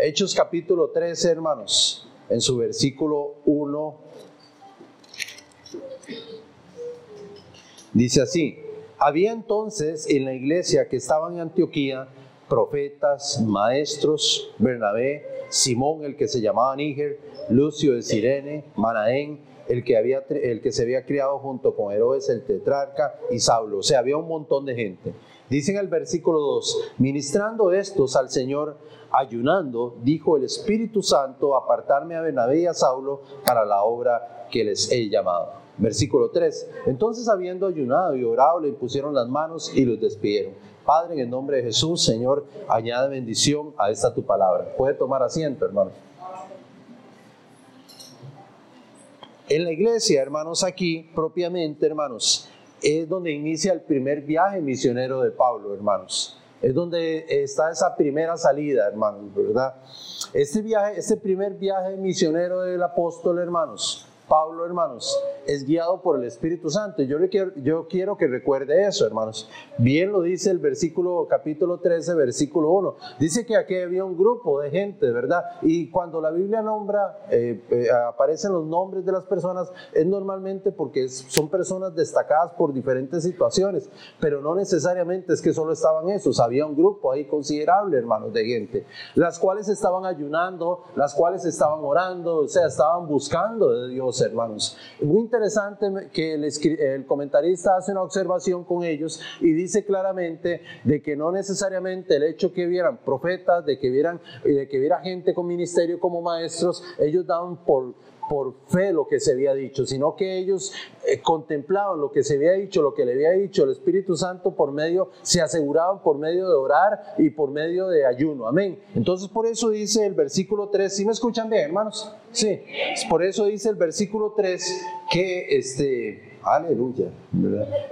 Hechos capítulo 13, hermanos, en su versículo 1. Dice así, había entonces en la iglesia que estaba en Antioquía profetas, maestros, Bernabé, Simón el que se llamaba Níger, Lucio de Sirene, Manaén, el que, había, el que se había criado junto con Herodes el tetrarca y Saulo. O sea, había un montón de gente. Dice en el versículo 2, ministrando estos al Señor, ayunando, dijo el Espíritu Santo, apartarme a Bernabé y a Saulo para la obra que les he llamado. Versículo 3, entonces habiendo ayunado y orado, le impusieron las manos y los despidieron. Padre, en el nombre de Jesús, Señor, añade bendición a esta tu palabra. Puede tomar asiento, hermano. En la iglesia, hermanos, aquí propiamente, hermanos, es donde inicia el primer viaje misionero de Pablo, hermanos. Es donde está esa primera salida, hermanos, ¿verdad? Este viaje, este primer viaje misionero del apóstol, hermanos, Pablo, hermanos, es guiado por el Espíritu Santo. Yo, quiero, yo quiero que recuerde eso, hermanos. Bien lo dice el versículo, capítulo 13, versículo 1. Dice que aquí había un grupo de gente, ¿verdad? Y cuando la Biblia nombra, eh, eh, aparecen los nombres de las personas, es normalmente porque son personas destacadas por diferentes situaciones, pero no necesariamente es que solo estaban esos. Había un grupo ahí considerable, hermanos, de gente, las cuales estaban ayunando, las cuales estaban orando, o sea, estaban buscando de Dios hermanos. Muy interesante que el, comentarista hace una observación con ellos y dice claramente de que no necesariamente el hecho que vieran profetas, de que vieran, de que viera gente con ministerio como maestros, ellos daban por por fe lo que se había dicho, sino que ellos eh, contemplaban lo que se había dicho, lo que le había dicho el Espíritu Santo por medio, se aseguraban por medio de orar y por medio de ayuno. Amén. Entonces por eso dice el versículo 3, ¿sí me escuchan bien, hermanos? Sí, por eso dice el versículo 3 que este Aleluya.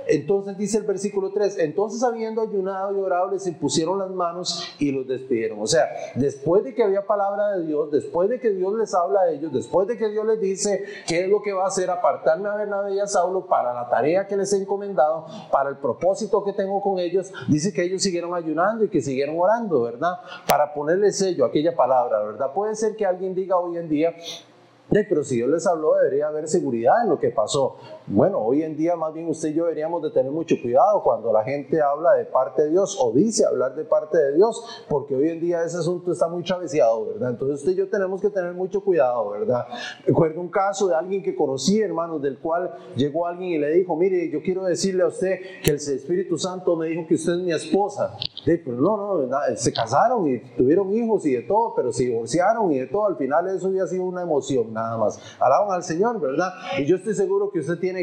Entonces dice el versículo 3, entonces habiendo ayunado y orado les impusieron las manos y los despidieron. O sea, después de que había palabra de Dios, después de que Dios les habla a ellos, después de que Dios les dice qué es lo que va a hacer, apartarme a Bernabé y a Saulo para la tarea que les he encomendado, para el propósito que tengo con ellos, dice que ellos siguieron ayunando y que siguieron orando, ¿verdad? Para ponerle sello a aquella palabra, ¿verdad? Puede ser que alguien diga hoy en día, pero si Dios les habló, debería haber seguridad en lo que pasó. Bueno, hoy en día más bien usted y yo deberíamos de tener mucho cuidado cuando la gente habla de parte de Dios o dice hablar de parte de Dios, porque hoy en día ese asunto está muy travesiado, ¿verdad? Entonces usted y yo tenemos que tener mucho cuidado, ¿verdad? Recuerdo un caso de alguien que conocí, hermanos, del cual llegó alguien y le dijo, mire, yo quiero decirle a usted que el Espíritu Santo me dijo que usted es mi esposa. pero no, no, se casaron y tuvieron hijos y de todo, pero se divorciaron y de todo. Al final eso había sido una emoción nada más. Alaban al Señor, ¿verdad? Y yo estoy seguro que usted tiene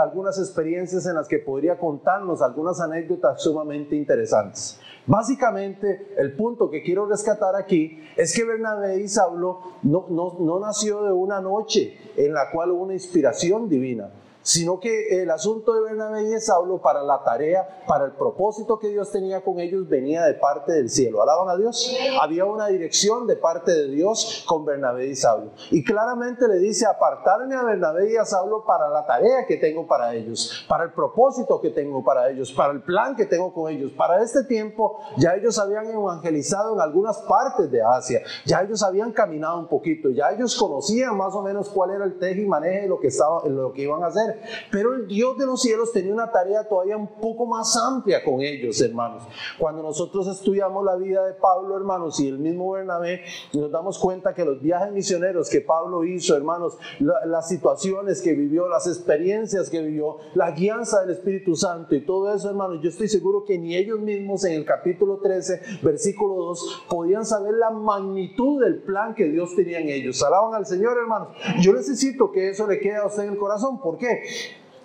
algunas experiencias en las que podría contarnos algunas anécdotas sumamente interesantes. Básicamente, el punto que quiero rescatar aquí es que Bernabé y Saulo no, no, no nació de una noche en la cual hubo una inspiración divina sino que el asunto de Bernabé y de Saulo para la tarea, para el propósito que Dios tenía con ellos, venía de parte del cielo. ¿Alaban a Dios? Había una dirección de parte de Dios con Bernabé y Saulo. Y claramente le dice, apartarme a Bernabé y a Saulo para la tarea que tengo para ellos, para el propósito que tengo para ellos, para el plan que tengo con ellos. Para este tiempo ya ellos habían evangelizado en algunas partes de Asia, ya ellos habían caminado un poquito, ya ellos conocían más o menos cuál era el teje y maneje de lo que, estaba, lo que iban a hacer. Pero el Dios de los cielos tenía una tarea todavía un poco más amplia con ellos, hermanos. Cuando nosotros estudiamos la vida de Pablo, hermanos, y el mismo Bernabé, nos damos cuenta que los viajes misioneros que Pablo hizo, hermanos, las situaciones que vivió, las experiencias que vivió, la guianza del Espíritu Santo y todo eso, hermanos, yo estoy seguro que ni ellos mismos en el capítulo 13, versículo 2, podían saber la magnitud del plan que Dios tenía en ellos. Alaban al Señor, hermanos. Yo necesito que eso le quede a usted en el corazón. ¿Por qué?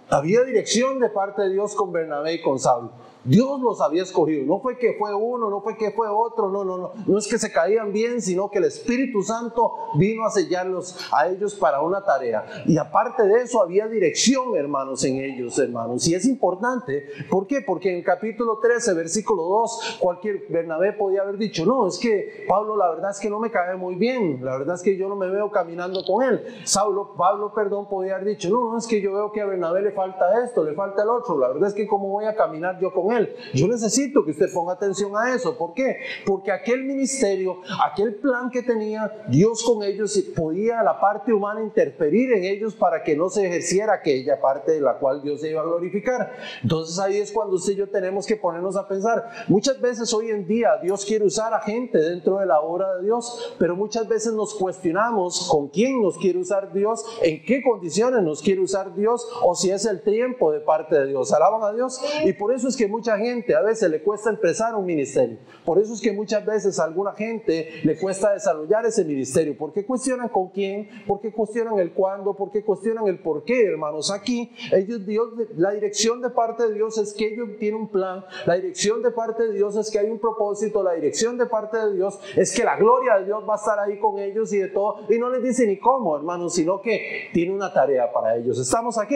Había dirección de parte de Dios con Bernabé y con Saulo. Dios los había escogido. No fue que fue uno, no fue que fue otro, no, no, no. No es que se caían bien, sino que el Espíritu Santo vino a sellarlos a ellos para una tarea. Y aparte de eso, había dirección, hermanos, en ellos, hermanos. Y es importante. ¿Por qué? Porque en el capítulo 13, versículo 2, cualquier Bernabé podía haber dicho, no, es que Pablo, la verdad es que no me cae muy bien. La verdad es que yo no me veo caminando con él. Saulo, Pablo, perdón, podía haber dicho, no, no, es que yo veo que a Bernabé le falta esto, le falta el otro. La verdad es que cómo voy a caminar yo con él. Yo necesito que usted ponga atención a eso. ¿Por qué? Porque aquel ministerio, aquel plan que tenía Dios con ellos, podía la parte humana interferir en ellos para que no se ejerciera aquella parte de la cual Dios se iba a glorificar. Entonces ahí es cuando usted y yo tenemos que ponernos a pensar. Muchas veces hoy en día Dios quiere usar a gente dentro de la obra de Dios, pero muchas veces nos cuestionamos con quién nos quiere usar Dios, en qué condiciones nos quiere usar Dios o si es el tiempo de parte de Dios. Alaban a Dios. Y por eso es que mucha gente a veces le cuesta empezar un ministerio. Por eso es que muchas veces a alguna gente le cuesta desarrollar ese ministerio. Porque cuestionan con quién, porque cuestionan el cuándo, porque cuestionan el por qué, hermanos. Aquí, ellos, Dios, la dirección de parte de Dios es que ellos tienen un plan. La dirección de parte de Dios es que hay un propósito. La dirección de parte de Dios es que la gloria de Dios va a estar ahí con ellos y de todo. Y no les dice ni cómo, hermanos, sino que tiene una tarea para ellos. ¿Estamos aquí?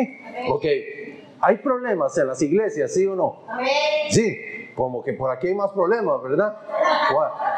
Ok. ¿Hay problemas en las iglesias, sí o no? Sí como que por aquí hay más problemas, ¿verdad?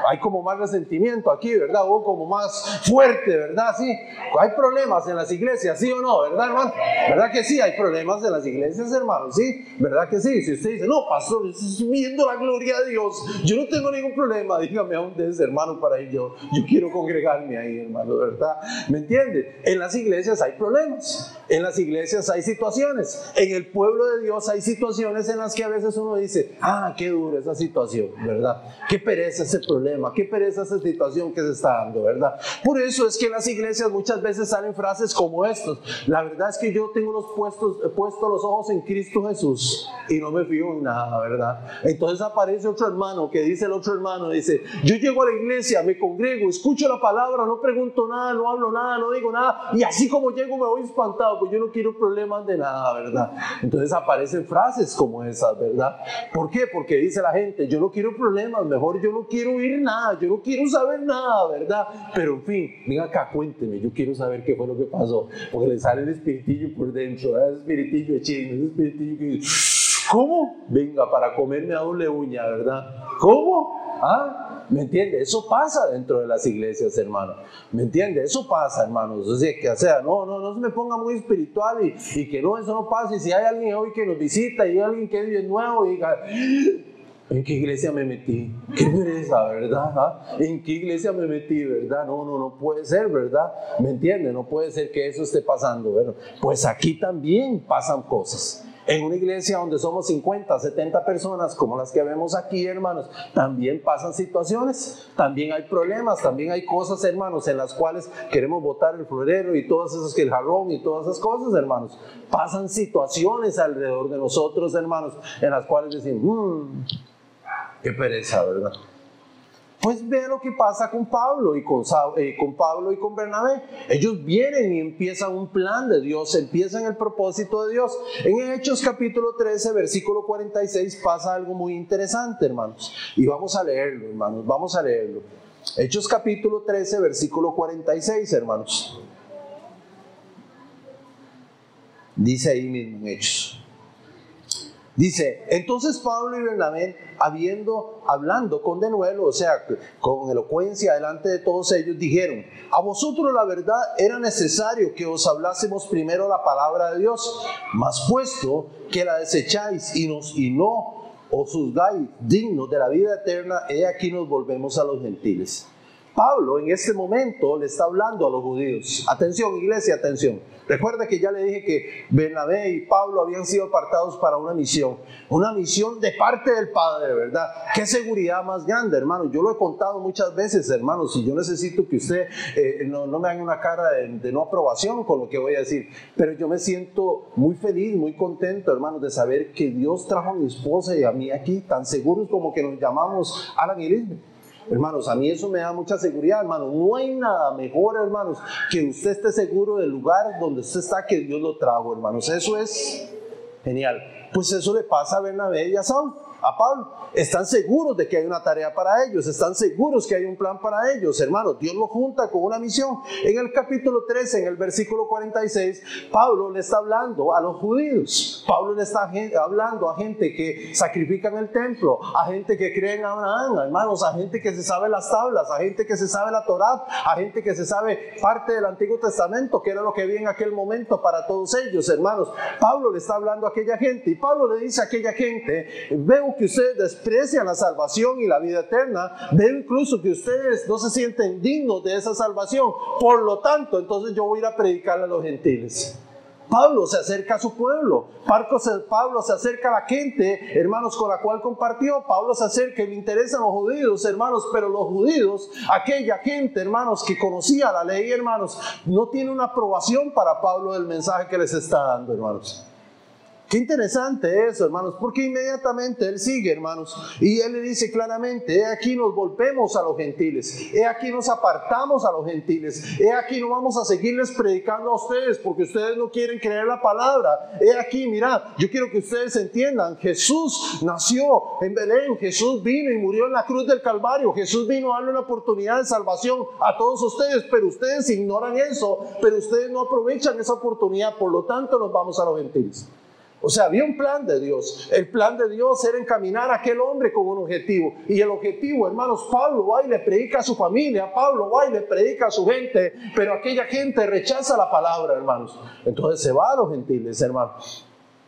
Hay como más resentimiento aquí, ¿verdad? O como más fuerte, ¿verdad? Sí. Hay problemas en las iglesias, ¿sí o no? ¿Verdad, hermano? ¿Verdad que sí? Hay problemas en las iglesias, hermano, ¿sí? ¿Verdad que sí? Si usted dice, no, pastor, estoy viendo la gloria de Dios, yo no tengo ningún problema, dígame a un ese hermano, para ir yo. Yo quiero congregarme ahí, hermano, ¿verdad? ¿Me entiende? En las iglesias hay problemas, en las iglesias hay situaciones, en el pueblo de Dios hay situaciones en las que a veces uno dice, ah, qué dura esa situación, ¿verdad? Qué pereza ese problema, qué pereza esa situación que se está dando, ¿verdad? Por eso es que en las iglesias muchas veces salen frases como estas. La verdad es que yo tengo los puestos, puesto los ojos en Cristo Jesús y no me fío en nada, ¿verdad? Entonces aparece otro hermano que dice el otro hermano, dice, yo llego a la iglesia, me congrego, escucho la palabra, no pregunto nada, no hablo nada, no digo nada, y así como llego me voy espantado, pues yo no quiero problemas de nada, ¿verdad? Entonces aparecen frases como esas, ¿verdad? ¿Por qué? Porque dice la gente, yo no quiero problemas, mejor yo no quiero oír nada, yo no quiero saber nada, ¿verdad? Pero en fin, venga acá, cuénteme, yo quiero saber qué fue lo que pasó, porque le sale el espiritillo por dentro, ¿verdad? ese espiritillo de chisme, ese espiritillo que ¿cómo? Venga, para comerme a doble uña, ¿verdad? ¿Cómo? ¿Ah? ¿Me entiende? Eso pasa dentro de las iglesias, hermano. ¿Me entiende? Eso pasa, hermanos. O sea, que, no, no, no se me ponga muy espiritual y, que no, eso no pase. Y si hay alguien hoy que nos visita y hay alguien que es nuevo y diga, ¿En qué iglesia me metí? Qué pereza, ¿verdad? ¿Ah? ¿En qué iglesia me metí, verdad? No, no, no puede ser, ¿verdad? ¿Me entiende? No puede ser que eso esté pasando, ¿verdad? Pues aquí también pasan cosas. En una iglesia donde somos 50, 70 personas, como las que vemos aquí, hermanos, también pasan situaciones, también hay problemas, también hay cosas, hermanos, en las cuales queremos botar el florero y todas esas que el jarrón y todas esas cosas, hermanos. Pasan situaciones alrededor de nosotros, hermanos, en las cuales decimos, mmm, Qué pereza, ¿verdad? Pues ve lo que pasa con Pablo y con, eh, con Pablo y con Bernabé. Ellos vienen y empiezan un plan de Dios, empiezan el propósito de Dios. En Hechos capítulo 13, versículo 46 pasa algo muy interesante, hermanos. Y vamos a leerlo, hermanos, vamos a leerlo. Hechos capítulo 13, versículo 46, hermanos. Dice ahí mismo en Hechos. Dice, entonces Pablo y Bernabé, habiendo, hablando con denuelo, o sea, con elocuencia delante de todos ellos, dijeron, a vosotros la verdad era necesario que os hablásemos primero la palabra de Dios, mas puesto que la desecháis y, nos, y no os juzgáis dignos de la vida eterna, he aquí nos volvemos a los gentiles. Pablo en este momento le está hablando a los judíos. Atención, iglesia, atención. Recuerda que ya le dije que Bernabé y Pablo habían sido apartados para una misión, una misión de parte del Padre, ¿verdad? Qué seguridad más grande, hermano. Yo lo he contado muchas veces, hermanos, y yo necesito que usted eh, no, me haga una cara de, no aprobación con lo que voy a decir, pero yo me siento muy feliz, muy contento, hermanos, de saber que Dios trajo a mi esposa y a mí aquí, tan seguros como que nos llamamos Alan y. Hermanos, a mí eso me da mucha seguridad, hermanos. No hay nada mejor, hermanos, que usted esté seguro del lugar donde usted está, que Dios lo trajo, hermanos. Eso es genial. Pues eso le pasa a Bernabé y a Saúl a Pablo. Están seguros de que hay una tarea para ellos, están seguros que hay un plan para ellos, hermanos. Dios lo junta con una misión. En el capítulo 13, en el versículo 46, Pablo le está hablando a los judíos. Pablo le está hablando a gente que sacrifican el templo, a gente que cree en Abraham, hermanos, a gente que se sabe las tablas, a gente que se sabe la Torá, a gente que se sabe parte del Antiguo Testamento, que era lo que había en aquel momento para todos ellos, hermanos. Pablo le está hablando a aquella gente y Pablo le dice a aquella gente, veo que ustedes desprecian la salvación y la vida eterna. Veo incluso que ustedes no se sienten dignos de esa salvación. Por lo tanto, entonces yo voy a ir a predicar a los gentiles. Pablo se acerca a su pueblo. Pablo se acerca a la gente, hermanos, con la cual compartió. Pablo se acerca y le interesan los judíos, hermanos, pero los judíos, aquella gente, hermanos, que conocía la ley, hermanos, no tiene una aprobación para Pablo del mensaje que les está dando, hermanos. Qué interesante eso, hermanos, porque inmediatamente él sigue, hermanos, y él le dice claramente, he aquí nos volvemos a los gentiles, he aquí nos apartamos a los gentiles, he aquí no vamos a seguirles predicando a ustedes porque ustedes no quieren creer la palabra, he aquí, mirad, yo quiero que ustedes entiendan, Jesús nació en Belén, Jesús vino y murió en la cruz del Calvario, Jesús vino a darle una oportunidad de salvación a todos ustedes, pero ustedes ignoran eso, pero ustedes no aprovechan esa oportunidad, por lo tanto nos vamos a los gentiles. O sea, había un plan de Dios. El plan de Dios era encaminar a aquel hombre con un objetivo. Y el objetivo, hermanos, Pablo va y le predica a su familia, Pablo va y le predica a su gente, pero aquella gente rechaza la palabra, hermanos. Entonces se va a los gentiles, hermanos.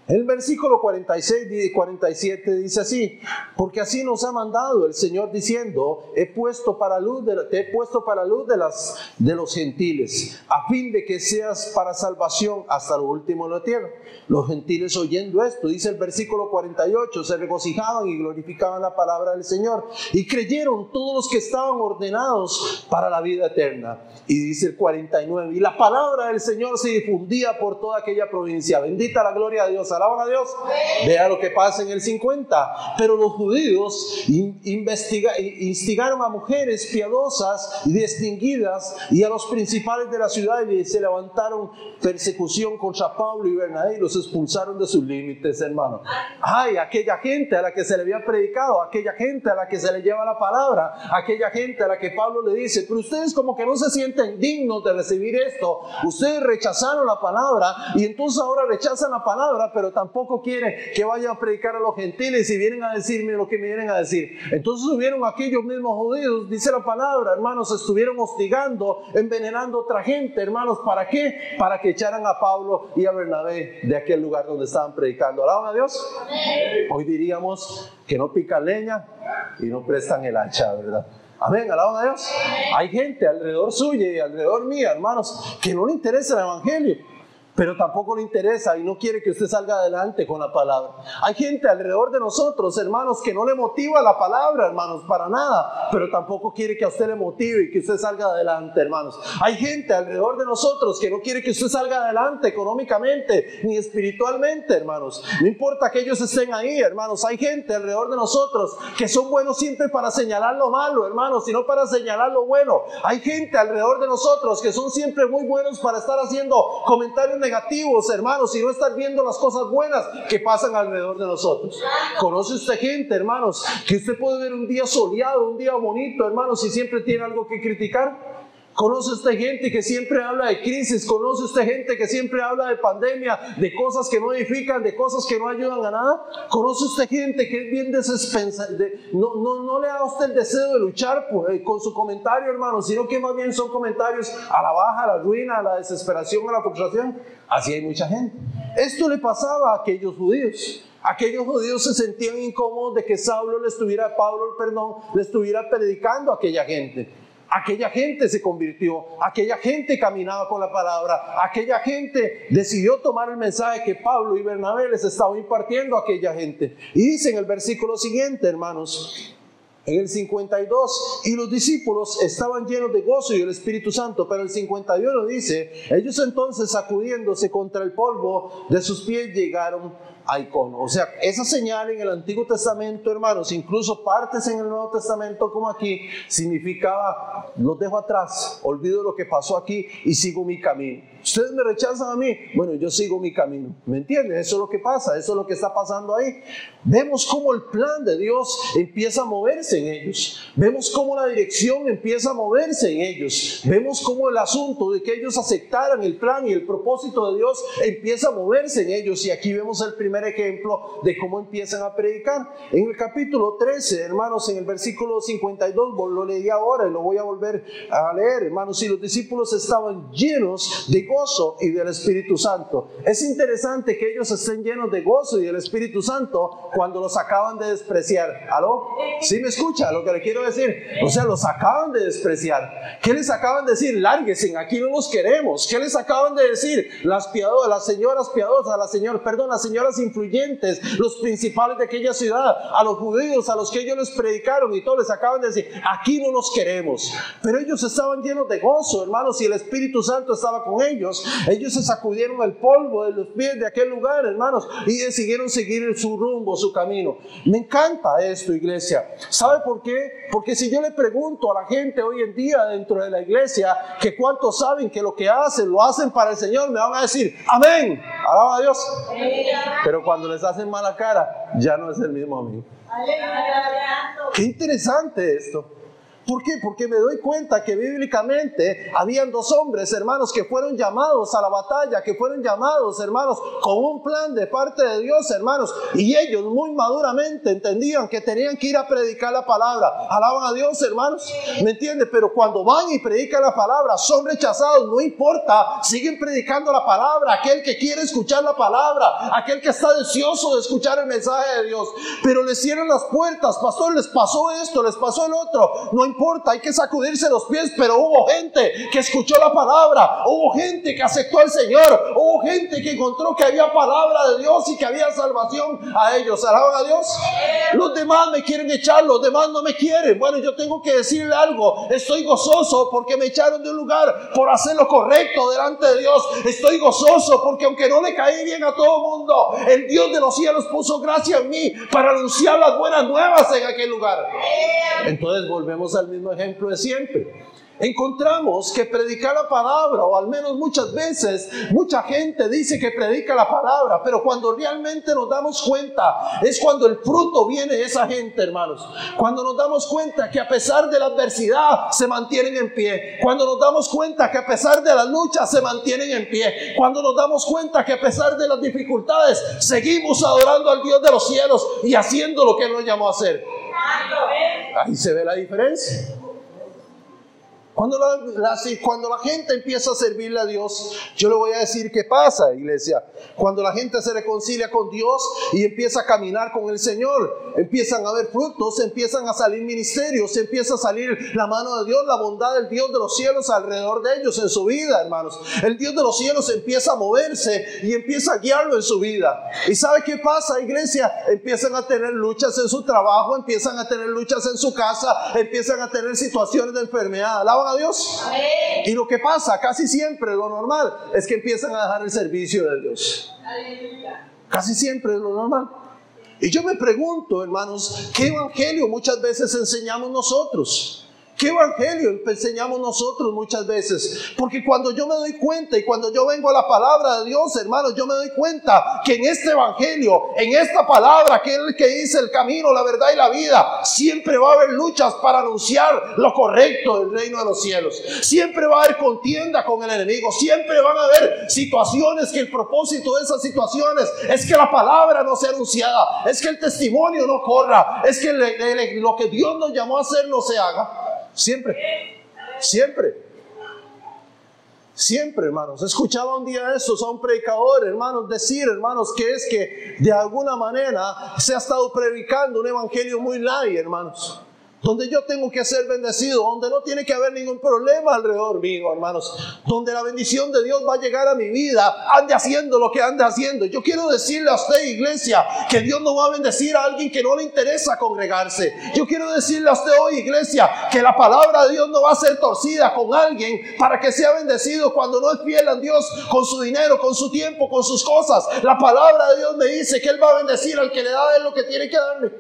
El versículo 46 y 47 dice así, porque así nos ha mandado el Señor diciendo, he puesto para luz de, te he puesto para luz de, los gentiles, a fin de que seas para salvación hasta lo último de la tierra. Los gentiles oyendo esto, dice el versículo 48, se regocijaban y glorificaban la palabra del Señor y creyeron todos los que estaban ordenados para la vida eterna. Y dice el 49, y la palabra del Señor se difundía por toda aquella provincia. Bendita la gloria de Dios alaban a Dios. Vea lo que pasa en el 50. Pero los judíos instigaron a mujeres piadosas y distinguidas y a los principales de la ciudad y se levantaron persecución contra Pablo y Bernabé y los expulsaron de sus límites, hermano. Ay, aquella gente a la que se le había predicado, aquella gente a la que se le lleva la palabra, aquella gente a la que Pablo le dice, pero ustedes como que no se sienten dignos de recibir esto. Ustedes rechazaron la palabra y entonces ahora rechazan la palabra, pero tampoco quiere que vaya a predicar a los gentiles y vienen a decirme lo que me vienen a decir. Entonces subieron aquellos mismos judíos, dice la palabra, hermanos, estuvieron hostigando, envenenando a otra gente, hermanos, ¿para qué? Para que echaran a Pablo y a Bernabé de aquel lugar donde estaban predicando. ¿Alaban a Dios? Hoy diríamos que no pican leña y no prestan el hacha, ¿verdad? Amén, alaban a Dios. Hay gente alrededor suya y alrededor mía, hermanos, que no le interesa el Evangelio pero tampoco le interesa y no quiere que usted salga adelante con la palabra. Hay gente alrededor de nosotros, hermanos, que no le motiva la palabra, hermanos, para nada, pero tampoco quiere que a usted le motive y que usted salga adelante, hermanos. Hay gente alrededor de nosotros que no quiere que usted salga adelante económicamente ni espiritualmente, hermanos. No importa que ellos estén ahí, hermanos. Hay gente alrededor de nosotros que son buenos siempre para señalar lo malo, hermanos, sino para señalar lo bueno. Hay gente alrededor de nosotros que son siempre muy buenos para estar haciendo comentarios negativos negativos, hermanos, y no estar viendo las cosas buenas que pasan alrededor de nosotros. ¿Conoce usted gente, hermanos, que usted puede ver un día soleado, un día bonito, hermanos, y siempre tiene algo que criticar? Conoce usted gente que siempre habla de crisis, conoce usted gente que siempre habla de pandemia, de cosas que no edifican, de cosas que no ayudan a nada. Conoce usted gente que es bien desesperada, no, no, no le da a usted el deseo de luchar eh, con su comentario, hermano, sino que más bien son comentarios a la baja, a la ruina, a la desesperación, a la frustración. Así hay mucha gente. Esto le pasaba a aquellos judíos. Aquellos judíos se sentían incómodos de que Saulo le estuviera, Pablo, perdón, le estuviera predicando a aquella gente. Aquella gente se convirtió, aquella gente caminaba con la palabra, aquella gente decidió tomar el mensaje que Pablo y Bernabé les estaban impartiendo a aquella gente. Y dice en el versículo siguiente, hermanos, en el 52, y los discípulos estaban llenos de gozo y el Espíritu Santo, pero el 51 dice, ellos entonces sacudiéndose contra el polvo de sus pies llegaron icono. O sea, esa señal en el Antiguo Testamento, hermanos, incluso partes en el Nuevo Testamento como aquí, significaba, los dejo atrás, olvido lo que pasó aquí y sigo mi camino. Ustedes me rechazan a mí, bueno, yo sigo mi camino. ¿Me entienden? Eso es lo que pasa, eso es lo que está pasando ahí. Vemos cómo el plan de Dios empieza a moverse en ellos. Vemos cómo la dirección empieza a moverse en ellos. Vemos cómo el asunto de que ellos aceptaran el plan y el propósito de Dios empieza a moverse en ellos. Y aquí vemos el primer ejemplo de cómo empiezan a predicar. En el capítulo 13, hermanos, en el versículo 52, lo leí ahora y lo voy a volver a leer, hermanos, y los discípulos estaban llenos de gozo y del Espíritu Santo. Es interesante que ellos estén llenos de gozo y del Espíritu Santo cuando los acaban de despreciar. ¿Aló? ¿Sí me escucha lo que le quiero decir? O sea, los acaban de despreciar. ¿Qué les acaban de decir? Lárguense, aquí no los queremos. ¿Qué les acaban de decir? Las piadosas, las señoras piadosas, las señoras, perdón, las señoras influyentes, los principales de aquella ciudad, a los judíos, a los que ellos les predicaron y todos les acaban de decir, aquí no los queremos. Pero ellos estaban llenos de gozo, hermanos, y el Espíritu Santo estaba con ellos. Ellos se sacudieron el polvo de los pies de aquel lugar, hermanos, y decidieron seguir su rumbo, su camino. Me encanta esto, iglesia. ¿Sabe por qué? Porque si yo le pregunto a la gente hoy en día dentro de la iglesia que cuántos saben que lo que hacen lo hacen para el Señor, me van a decir, amén, alaba a Dios. Pero cuando les hacen mala cara, ya no es el mismo amén. Qué interesante esto. ¿Por qué? Porque me doy cuenta que bíblicamente habían dos hombres, hermanos, que fueron llamados a la batalla, que fueron llamados, hermanos, con un plan de parte de Dios, hermanos. Y ellos muy maduramente entendían que tenían que ir a predicar la palabra. Alaban a Dios, hermanos. ¿Me entiende? Pero cuando van y predican la palabra, son rechazados, no importa, siguen predicando la palabra. Aquel que quiere escuchar la palabra, aquel que está deseoso de escuchar el mensaje de Dios. Pero les cierran las puertas, pastor, les pasó esto, les pasó el otro. No importa importa, hay que sacudirse los pies, pero hubo gente que escuchó la palabra, hubo gente que aceptó al Señor, hubo gente que encontró que había palabra de Dios y que había salvación a ellos. ¿Alaban a Dios? Los demás me quieren echar, los demás no me quieren. Bueno, yo tengo que decirle algo, estoy gozoso porque me echaron de un lugar por hacer lo correcto delante de Dios. Estoy gozoso porque aunque no le caí bien a todo mundo, el Dios de los cielos puso gracia en mí para anunciar las buenas nuevas en aquel lugar. Entonces volvemos al mismo ejemplo de siempre encontramos que predicar la palabra, o al menos muchas veces, mucha gente dice que predica la palabra, pero cuando realmente nos damos cuenta, es cuando el fruto viene de esa gente, hermanos. Cuando nos damos cuenta que a pesar de la adversidad se mantienen en pie. Cuando nos damos cuenta que a pesar de la lucha se mantienen en pie. Cuando nos damos cuenta que a pesar de las dificultades seguimos adorando al Dios de los cielos y haciendo lo que Él nos llamó a hacer. Ahí se ve la diferencia. Cuando la, gente empieza a servirle a Dios, yo le voy a decir qué pasa, iglesia. Cuando la gente se reconcilia con Dios y empieza a caminar con el Señor, empiezan a haber frutos, empiezan a salir ministerios, empieza a salir la mano de Dios, la bondad del Dios de los cielos alrededor de ellos en su vida, hermanos. El Dios de los cielos empieza a moverse y empieza a guiarlo en su vida. ¿Y sabe qué pasa, iglesia? Empiezan a tener luchas en su trabajo, empiezan a tener luchas en su casa, empiezan a tener situaciones de enfermedad. Alaban a Dios? Y lo que pasa casi siempre, lo normal, es que empiezan a dejar el servicio de Dios. Casi siempre es lo normal. Y yo me pregunto, hermanos, ¿qué evangelio muchas veces enseñamos nosotros? ¿Qué evangelio enseñamos nosotros muchas veces? Porque cuando yo me doy cuenta y cuando yo vengo a la palabra de Dios, hermanos, yo me doy cuenta que en este evangelio, en esta palabra, que es el que dice el camino, la verdad y la vida, siempre va a haber luchas para anunciar lo correcto del reino de los cielos. Siempre va a haber contienda con el enemigo. Siempre van a haber situaciones que el propósito de esas situaciones es que la palabra no sea anunciada, es que el testimonio no corra, es que lo que Dios nos llamó a hacer no se haga. Siempre. Siempre. Siempre, hermanos. Escuchaba un día eso a un predicador, hermanos, decir, hermanos, que es que de alguna manera se ha estado predicando un evangelio muy light, hermanos donde yo tengo que ser bendecido, donde no tiene que haber ningún problema alrededor mío, hermanos, donde la bendición de Dios va a llegar a mi vida, ande haciendo lo que ande haciendo. Yo quiero decirle a usted, iglesia, que Dios no va a bendecir a alguien que no le interesa congregarse. Yo quiero decirle a usted hoy, iglesia, que la palabra de Dios no va a ser torcida con alguien para que sea bendecido cuando no es fiel a Dios con su dinero, con su tiempo, con sus cosas. La palabra de Dios me dice que Él va a bendecir al que le da de lo que tiene que darle.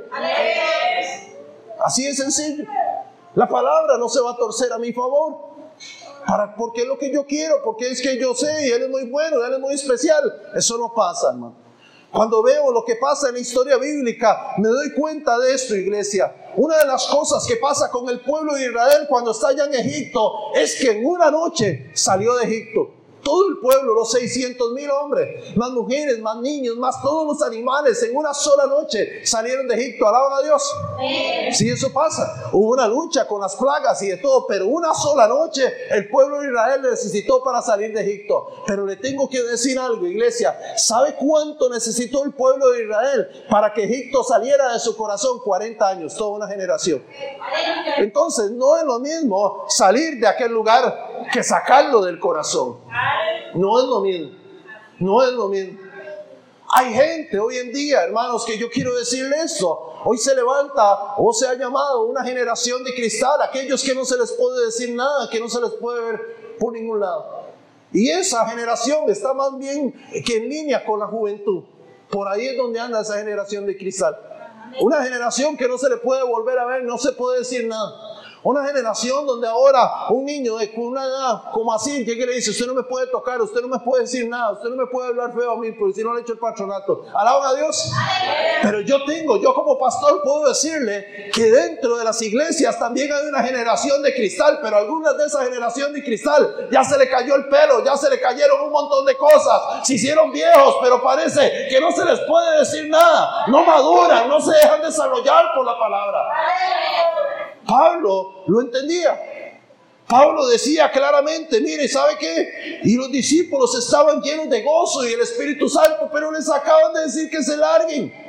Así de sencillo. La palabra no se va a torcer a mi favor. Para, porque es lo que yo quiero, porque es que yo sé y Él es muy bueno, Él es muy especial. Eso no pasa, hermano. Cuando veo lo que pasa en la historia bíblica, me doy cuenta de esto, iglesia. Una de las cosas que pasa con el pueblo de Israel cuando está allá en Egipto es que en una noche salió de Egipto. Todo el pueblo, los 600 mil hombres, más mujeres, más niños, más todos los animales, en una sola noche salieron de Egipto. Alaban a Dios. Si sí, eso pasa. Hubo una lucha con las plagas y de todo, pero una sola noche el pueblo de Israel necesitó para salir de Egipto. Pero le tengo que decir algo, iglesia. ¿Sabe cuánto necesitó el pueblo de Israel para que Egipto saliera de su corazón? 40 años, toda una generación. Entonces, no es lo mismo salir de aquel lugar que sacarlo del corazón. No es lo mismo. No es lo mismo. Hay gente hoy en día, hermanos, que yo quiero decirle esto. Hoy se levanta o se ha llamado una generación de cristal, aquellos que no se les puede decir nada, que no se les puede ver por ningún lado. Y esa generación está más bien que en línea con la juventud. Por ahí es donde anda esa generación de cristal. Una generación que no se le puede volver a ver, no se puede decir nada. Una generación donde ahora un niño de una edad como así, ¿qué le dice? Usted no me puede tocar, usted no me puede decir nada, usted no me puede hablar feo a mí, porque si no le echo el patronato. Alaban a Dios. Pero yo tengo, yo como pastor puedo decirle que dentro de las iglesias también hay una generación de cristal, pero algunas de esa generación de cristal ya se le cayó el pelo, ya se le cayeron un montón de cosas, se hicieron viejos, pero parece que no se les puede decir nada, no maduran, no se dejan desarrollar por la palabra. Pablo lo entendía. Pablo decía claramente, mire, ¿sabe qué? Y los discípulos estaban llenos de gozo y el Espíritu Santo, pero les acaban de decir que se larguen.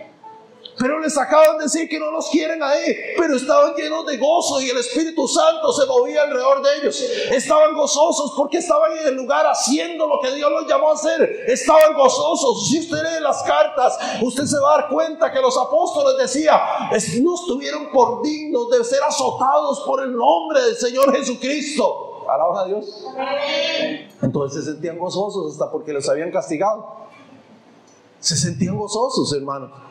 Pero les acaban de decir que no los quieren ahí, pero estaban llenos de gozo y el Espíritu Santo se movía alrededor de ellos. Estaban gozosos porque estaban en el lugar haciendo lo que Dios los llamó a hacer. Estaban gozosos. Si usted lee las cartas, usted se va a dar cuenta que los apóstoles decían, no estuvieron por dignos de ser azotados por el nombre del Señor Jesucristo. Alaba a Dios. Entonces se sentían gozosos hasta porque los habían castigado. Se sentían gozosos, hermanos.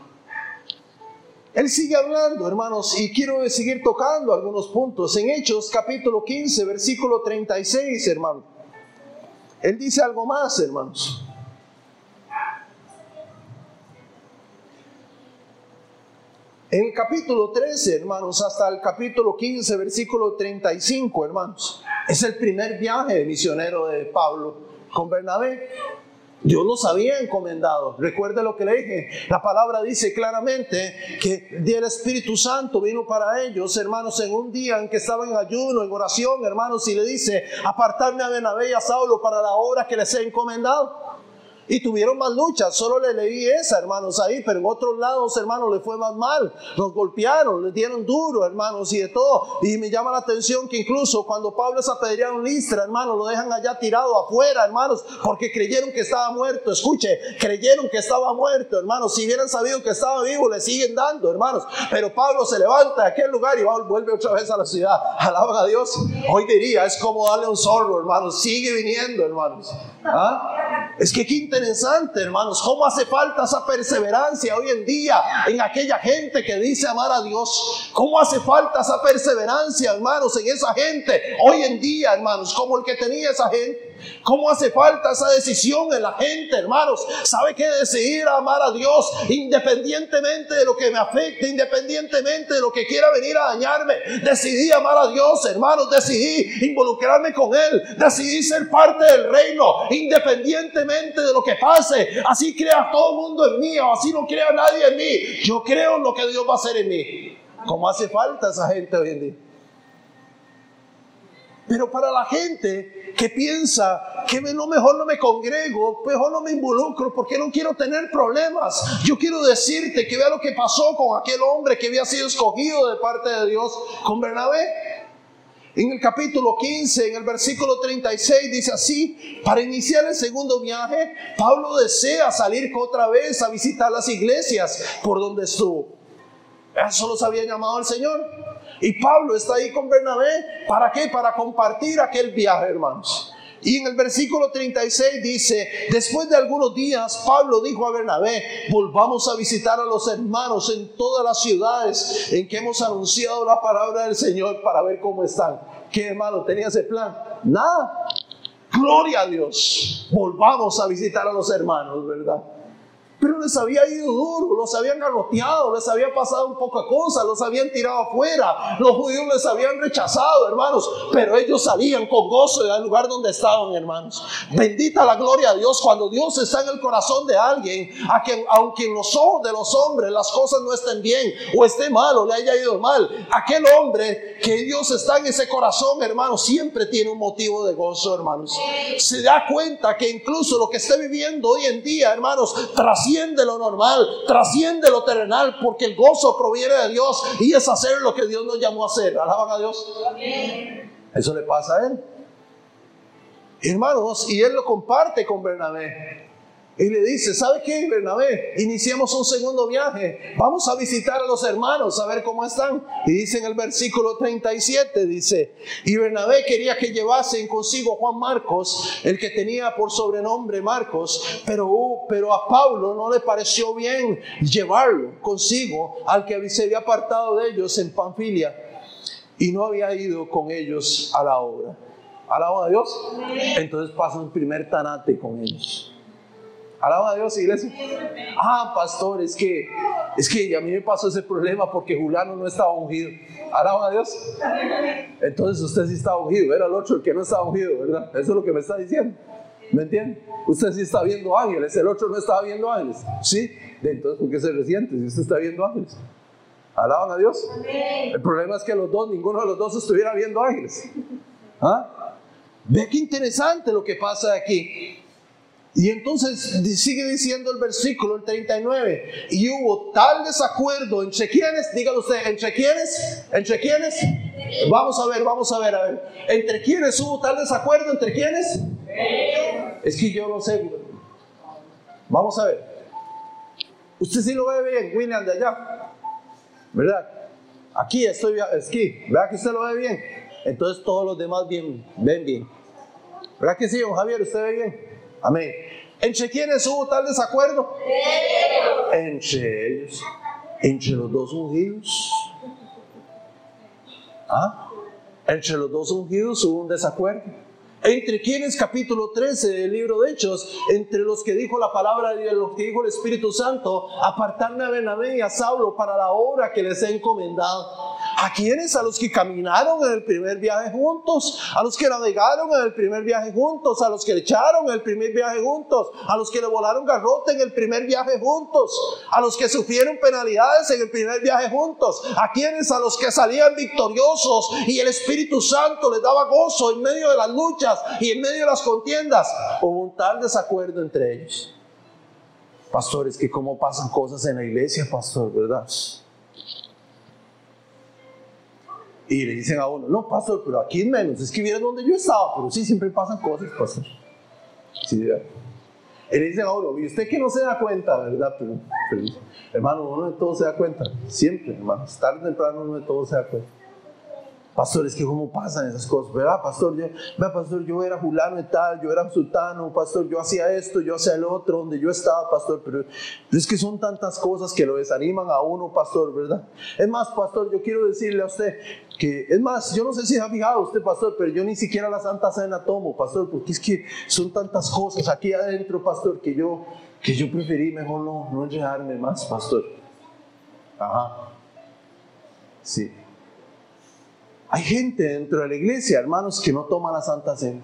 Él sigue hablando, hermanos, y quiero seguir tocando algunos puntos. En Hechos capítulo 15, versículo 36, hermano. Él dice algo más, hermanos. En el capítulo 13, hermanos, hasta el capítulo 15, versículo 35, hermanos. Es el primer viaje misionero de Pablo con Bernabé. Dios los había encomendado. Recuerde lo que le dije. La palabra dice claramente que el Espíritu Santo vino para ellos, hermanos, en un día en que estaban en ayuno, en oración, hermanos, y le dice, apartarme a Benabé y a Saulo para la obra que les he encomendado. Y tuvieron más luchas, solo le leí esa, hermanos, ahí, pero en otros lados, hermanos, le fue más mal. Los golpearon, les dieron duro, hermanos, y de todo. Y me llama la atención que incluso cuando Pablo es apedreado en Listra, hermanos, lo dejan allá tirado afuera, hermanos, porque creyeron que estaba muerto. Escuche, creyeron que estaba muerto, hermanos. Si hubieran sabido que estaba vivo, le siguen dando, hermanos. Pero Pablo se levanta de aquel lugar y vuelve otra vez a la ciudad. Alaban a Dios. Hoy diría, es como darle un zorro, hermanos. Sigue viniendo, hermanos. ¿Ah? Es que qué interesante, hermanos, cómo hace falta esa perseverancia hoy en día en aquella gente que dice amar a Dios. Cómo hace falta esa perseverancia, hermanos, en esa gente hoy en día, hermanos, como el que tenía esa gente. ¿Cómo hace falta esa decisión en la gente, hermanos? ¿Sabe qué decidir amar a Dios independientemente de lo que me afecte, independientemente de lo que quiera venir a dañarme? Decidí amar a Dios, hermanos. Decidí involucrarme con Él. Decidí ser parte del reino independientemente de lo que pase. Así crea todo el mundo en mí o así no crea nadie en mí. Yo creo en lo que Dios va a hacer en mí. ¿Cómo hace falta esa gente hoy en día? Pero para la gente que piensa que no, mejor no me congrego, mejor no me involucro porque no quiero tener problemas. Yo quiero decirte que vea lo que pasó con aquel hombre que había sido escogido de parte de Dios con Bernabé. En el capítulo 15, en el versículo 36, dice así, para iniciar el segundo viaje, Pablo desea salir otra vez a visitar las iglesias por donde estuvo. Eso los había llamado el Señor. Y Pablo está ahí con Bernabé. ¿Para qué? Para compartir aquel viaje, hermanos. Y en el versículo 36 dice, después de algunos días, Pablo dijo a Bernabé, volvamos a visitar a los hermanos en todas las ciudades en que hemos anunciado la palabra del Señor para ver cómo están. ¿Qué hermano tenía ese plan? Nada. Gloria a Dios. Volvamos a visitar a los hermanos, ¿verdad? Pero les había ido duro, los habían garroteado, les había pasado un poco de cosas, los habían tirado afuera, los judíos les habían rechazado, hermanos, pero ellos salían con gozo del lugar donde estaban, hermanos. Bendita la gloria a Dios cuando Dios está en el corazón de alguien, a quien, aunque en los ojos de los hombres las cosas no estén bien o esté mal o le haya ido mal, aquel hombre que Dios está en ese corazón, hermanos, siempre tiene un motivo de gozo, hermanos. Se da cuenta que incluso lo que esté viviendo hoy en día, hermanos, trasciende lo normal, trasciende lo terrenal, porque el gozo proviene de Dios y es hacer lo que Dios nos llamó a hacer. Alaban a Dios. Eso le pasa a él. Hermanos, y él lo comparte con Bernabé. Y le dice, ¿sabe qué, Bernabé? Iniciamos un segundo viaje. Vamos a visitar a los hermanos, a ver cómo están. Y dice en el versículo 37, dice, y Bernabé quería que llevasen consigo Juan Marcos, el que tenía por sobrenombre Marcos, pero, uh, pero a Pablo no le pareció bien llevarlo consigo al que se había apartado de ellos en Panfilia y no había ido con ellos a la obra. Alaba a Dios. Entonces pasa un primer tanate con ellos. Alaba a Dios, iglesia. Ah, pastor, es que, es que a mí me pasó ese problema porque Juliano no estaba ungido. Alaba a Dios. Entonces usted sí estaba ungido. Era el otro el que no estaba ungido, ¿verdad? Eso es lo que me está diciendo. ¿Me entiende? Usted sí está viendo ángeles, el otro no estaba viendo ángeles. ¿Sí? Entonces, ¿por qué se resiente si usted está viendo ángeles? Alaban a Dios. El problema es que los dos, ninguno de los dos estuviera viendo ángeles. ¿Ah? Ve qué interesante lo que pasa aquí. Y entonces sigue diciendo el versículo, el 39, y hubo tal desacuerdo entre quienes, dígalo usted, entre quienes, entre quienes, vamos a ver, vamos a ver, a ver, entre quienes hubo tal desacuerdo, entre quienes, es que yo no sé, vamos a ver, usted sí lo ve bien, William de allá, ¿verdad? Aquí estoy, aquí, vea que usted lo ve bien, entonces todos los demás bien, ven bien, ¿verdad que sí, don Javier, usted ve bien? Amén. ¿Entre quiénes hubo tal desacuerdo? Entre ellos. Entre los dos ungidos. ¿Ah? Entre los dos ungidos hubo un desacuerdo. Entre quienes, capítulo 13 del libro de Hechos, entre los que dijo la palabra de los que dijo el Espíritu Santo, apartarme a Bernabé y a Saulo para la obra que les he encomendado. ¿A quiénes? A los que caminaron en el primer viaje juntos, a los que navegaron en el primer viaje juntos, a los que echaron en el primer viaje juntos, a los que le volaron garrote en el primer viaje juntos, a los que sufrieron penalidades en el primer viaje juntos, a quienes? A los que salían victoriosos y el Espíritu Santo les daba gozo en medio de las luchas y en medio de las contiendas. Hubo un tal desacuerdo entre ellos. Pastores, que cómo pasan cosas en la iglesia, pastor, ¿verdad? Y le dicen a uno, no, pastor, pero aquí es menos, es que donde yo estaba, pero sí, siempre pasan cosas, pastor. Sí. Y le dicen a uno, y usted que no se da cuenta, ¿verdad? Pero, hermano, uno de todo se da cuenta, siempre, hermano, tarde o temprano uno de todo se da cuenta. Pastor, es que cómo pasan esas cosas, ¿verdad? Pastor, yo, pastor, yo era fulano y tal, yo era sultano, pastor, yo hacía esto, yo hacía el otro, donde yo estaba, pastor, pero, es que son tantas cosas que lo desaniman a uno, pastor, ¿verdad? Es más, pastor, yo quiero decirle a usted que, es más, yo no sé si se ha fijado usted, pastor, pero yo ni siquiera la Santa Cena tomo, pastor, porque es que son tantas cosas aquí adentro, pastor, que yo, que yo preferí mejor no, no llegarme más, pastor. Ajá. Sí. Hay gente dentro de la iglesia, hermanos, que no toma la Santa Cena.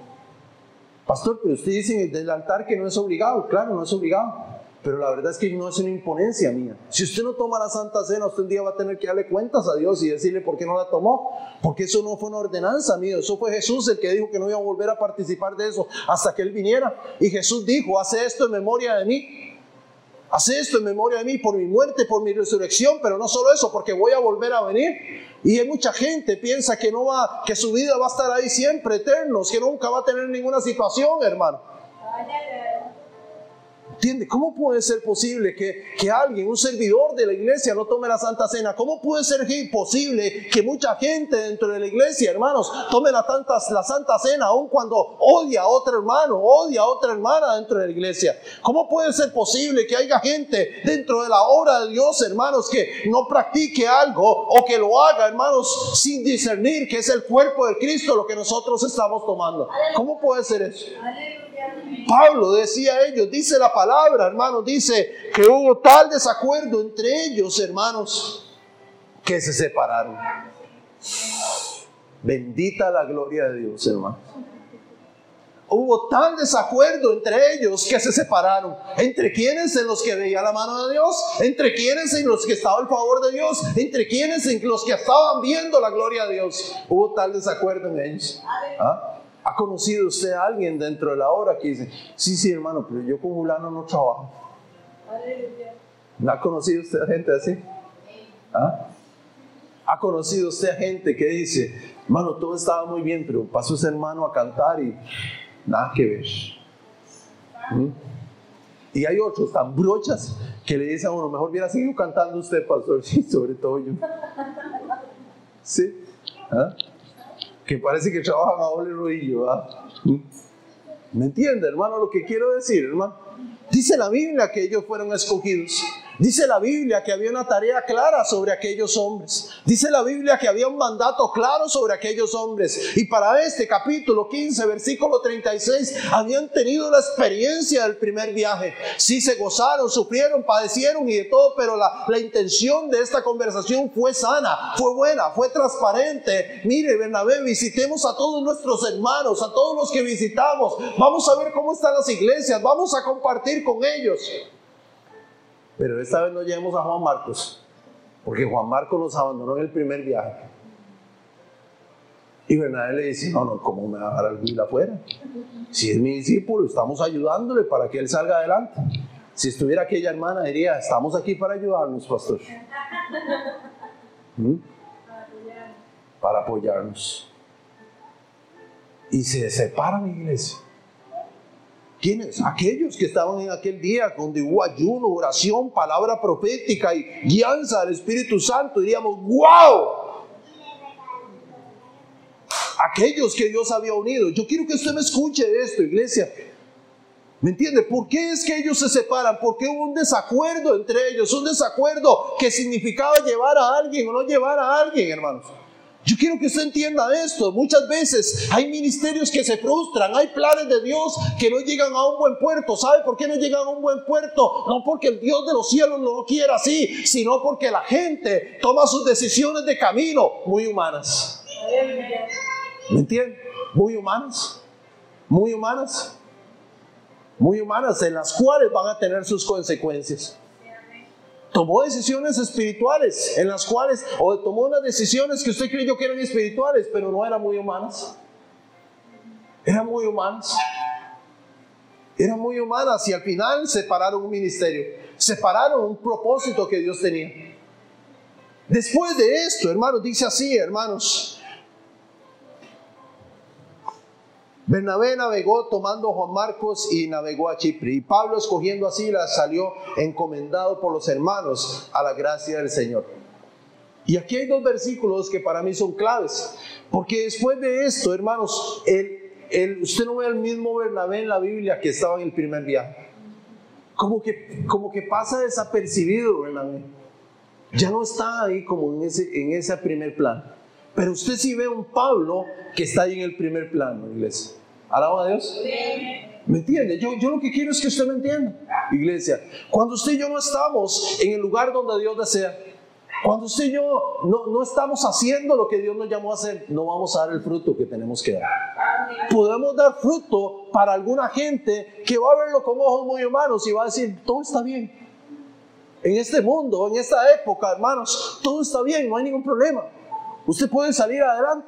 Pastor, pero usted dice del altar que no es obligado. Claro, no es obligado. Pero la verdad es que no es una imponencia mía. Si usted no toma la Santa Cena, usted un día va a tener que darle cuentas a Dios y decirle por qué no la tomó. Porque eso no fue una ordenanza mía. Eso fue Jesús el que dijo que no iba a volver a participar de eso hasta que Él viniera. Y Jesús dijo, hace esto en memoria de mí. Hace esto en memoria de mí por mi muerte, por mi resurrección, pero no solo eso, porque voy a volver a venir. Y hay mucha gente piensa que no va, que su vida va a estar ahí siempre eternos, que nunca va a tener ninguna situación, hermano. ¿Entiende? ¿Cómo puede ser posible que, que, alguien, un servidor de la iglesia, no tome la Santa Cena? ¿Cómo puede ser posible que mucha gente dentro de la iglesia, hermanos, tome la, tantas, la Santa Cena aun cuando odia a otro hermano, odia a otra hermana dentro de la iglesia? ¿Cómo puede ser posible que haya gente dentro de la obra de Dios, hermanos, que no practique algo o que lo haga, hermanos, sin discernir que es el cuerpo de Cristo lo que nosotros estamos tomando? ¿Cómo puede ser eso? Pablo decía a ellos, dice la palabra, hermanos, dice que hubo tal desacuerdo entre ellos, hermanos, que se separaron. Bendita la gloria de Dios, hermanos. Hubo tal desacuerdo entre ellos que se separaron. ¿Entre quienes? En los que veía la mano de Dios. ¿Entre quienes? En los que estaba el favor de Dios. ¿Entre quienes? En los que estaban viendo la gloria de Dios. Hubo tal desacuerdo en ellos. ¿Ah? ¿Ha conocido usted a alguien dentro de la obra que dice, sí, sí, hermano, pero yo con Julano no trabajo? ¿No ha conocido usted a gente así? ¿Ah? ¿Ha conocido usted a gente que dice, hermano, todo estaba muy bien, pero pasó ese hermano a cantar y nada que ver? ¿Mm? Y hay otros tan brochas que le dicen a uno, mejor hubiera seguido cantando usted, pastor, sí, sobre todo yo. ¿Sí? ¿Ah? Que parece que trabajan a doble rodillo. ¿Mm? ¿Me entiende, hermano, lo que quiero decir, hermano? Dice la Biblia que ellos fueron escogidos. Dice la Biblia que había una tarea clara sobre aquellos hombres. Dice la Biblia que había un mandato claro sobre aquellos hombres. Y para este capítulo 15, versículo 36, habían tenido la experiencia del primer viaje. Sí se gozaron, sufrieron, padecieron y de todo, pero la, la intención de esta conversación fue sana, fue buena, fue transparente. Mire, Bernabé, visitemos a todos nuestros hermanos, a todos los que visitamos. Vamos a ver cómo están las iglesias, vamos a compartir con ellos. Pero esta vez no llevemos a Juan Marcos, porque Juan Marcos nos abandonó en el primer viaje. Y Bernabé le dice, no, no, ¿cómo me va a dejar al afuera? Si es mi discípulo, estamos ayudándole para que él salga adelante. Si estuviera aquella hermana, diría, estamos aquí para ayudarnos, pastor. ¿Mm? Para apoyarnos. Y se separan, iglesia. ¿Quiénes? Aquellos que estaban en aquel día donde hubo ayuno, oración, palabra profética y guianza del Espíritu Santo. Diríamos, wow. Aquellos que Dios había unido. Yo quiero que usted me escuche esto, iglesia. ¿Me entiende? ¿Por qué es que ellos se separan? Porque hubo un desacuerdo entre ellos, un desacuerdo que significaba llevar a alguien o no llevar a alguien, hermanos. Yo quiero que usted entienda esto. Muchas veces hay ministerios que se frustran, hay planes de Dios que no llegan a un buen puerto. ¿Sabe por qué no llegan a un buen puerto? No porque el Dios de los cielos no lo quiera así, sino porque la gente toma sus decisiones de camino muy humanas. ¿Me entiende? Muy humanas. Muy humanas. Muy humanas en las cuales van a tener sus consecuencias tomó decisiones espirituales en las cuales, o tomó unas decisiones que usted creyó que eran espirituales, pero no eran muy humanas. Eran muy humanas. Eran muy humanas y al final separaron un ministerio, separaron un propósito que Dios tenía. Después de esto, hermanos, dice así, hermanos, Bernabé navegó tomando Juan Marcos y navegó a Chipre. Y Pablo, escogiendo así, salió encomendado por los hermanos a la gracia del Señor. Y aquí hay dos versículos que para mí son claves. Porque después de esto, hermanos, el, usted no ve al mismo Bernabé en la Biblia que estaba en el primer viaje. Como que, como que pasa desapercibido Bernabé. Ya no está ahí como en ese, en ese primer plan. Pero usted sí ve un Pablo que está ahí en el primer plano, iglesia. ¿Alaba a Dios? ¿Me entiende? Yo, yo lo que quiero es que usted me entienda, iglesia. Cuando usted y yo no estamos en el lugar donde Dios desea, cuando usted y yo no, no, estamos haciendo lo que Dios nos llamó a hacer, no vamos a dar el fruto que tenemos que dar. Podemos dar fruto para alguna gente que va a verlo con ojos muy humanos y va a decir, todo está bien. En este mundo, en esta época, hermanos, todo está bien, no hay ningún problema. Usted puede salir adelante.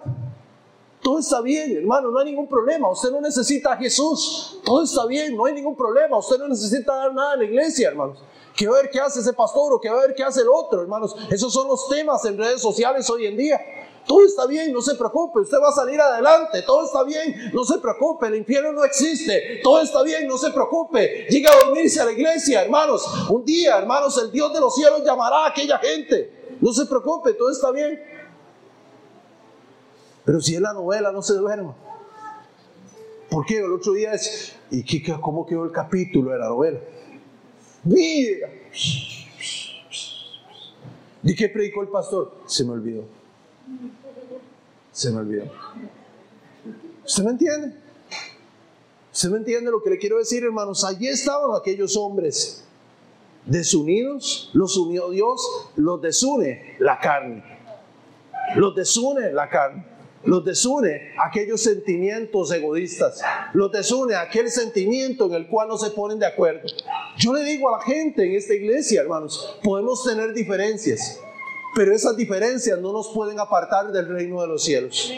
Todo está bien, hermano, no hay ningún problema. Usted no necesita a Jesús. Todo está bien, no hay ningún problema. Usted no necesita dar nada en la iglesia, hermanos. Que ver qué hace ese pastor o que ver qué hace el otro, hermanos. Esos son los temas en redes sociales hoy en día. Todo está bien, no se preocupe, usted va a salir adelante, todo está bien, no se preocupe, el infierno no existe, todo está bien, no se preocupe, llega a dormirse a la iglesia, hermanos. Un día, hermanos, el Dios de los cielos llamará a aquella gente. No se preocupe, todo está bien. Pero si es la novela, no se duerma. ¿Por qué? El otro día es, ¿y qué, cómo quedó el capítulo de la novela? Mira. ¿De qué predicó el pastor? Se me olvidó. Se me olvidó. ¿Usted me entiende? ¿Usted me entiende lo que le quiero decir, hermanos? Allí estaban aquellos hombres desunidos, los unió Dios, los desune la carne. Los desune la carne. Los desune aquellos sentimientos egoístas. Los desune aquel sentimiento en el cual no se ponen de acuerdo. Yo le digo a la gente en esta iglesia, hermanos, podemos tener diferencias, pero esas diferencias no nos pueden apartar del reino de los cielos.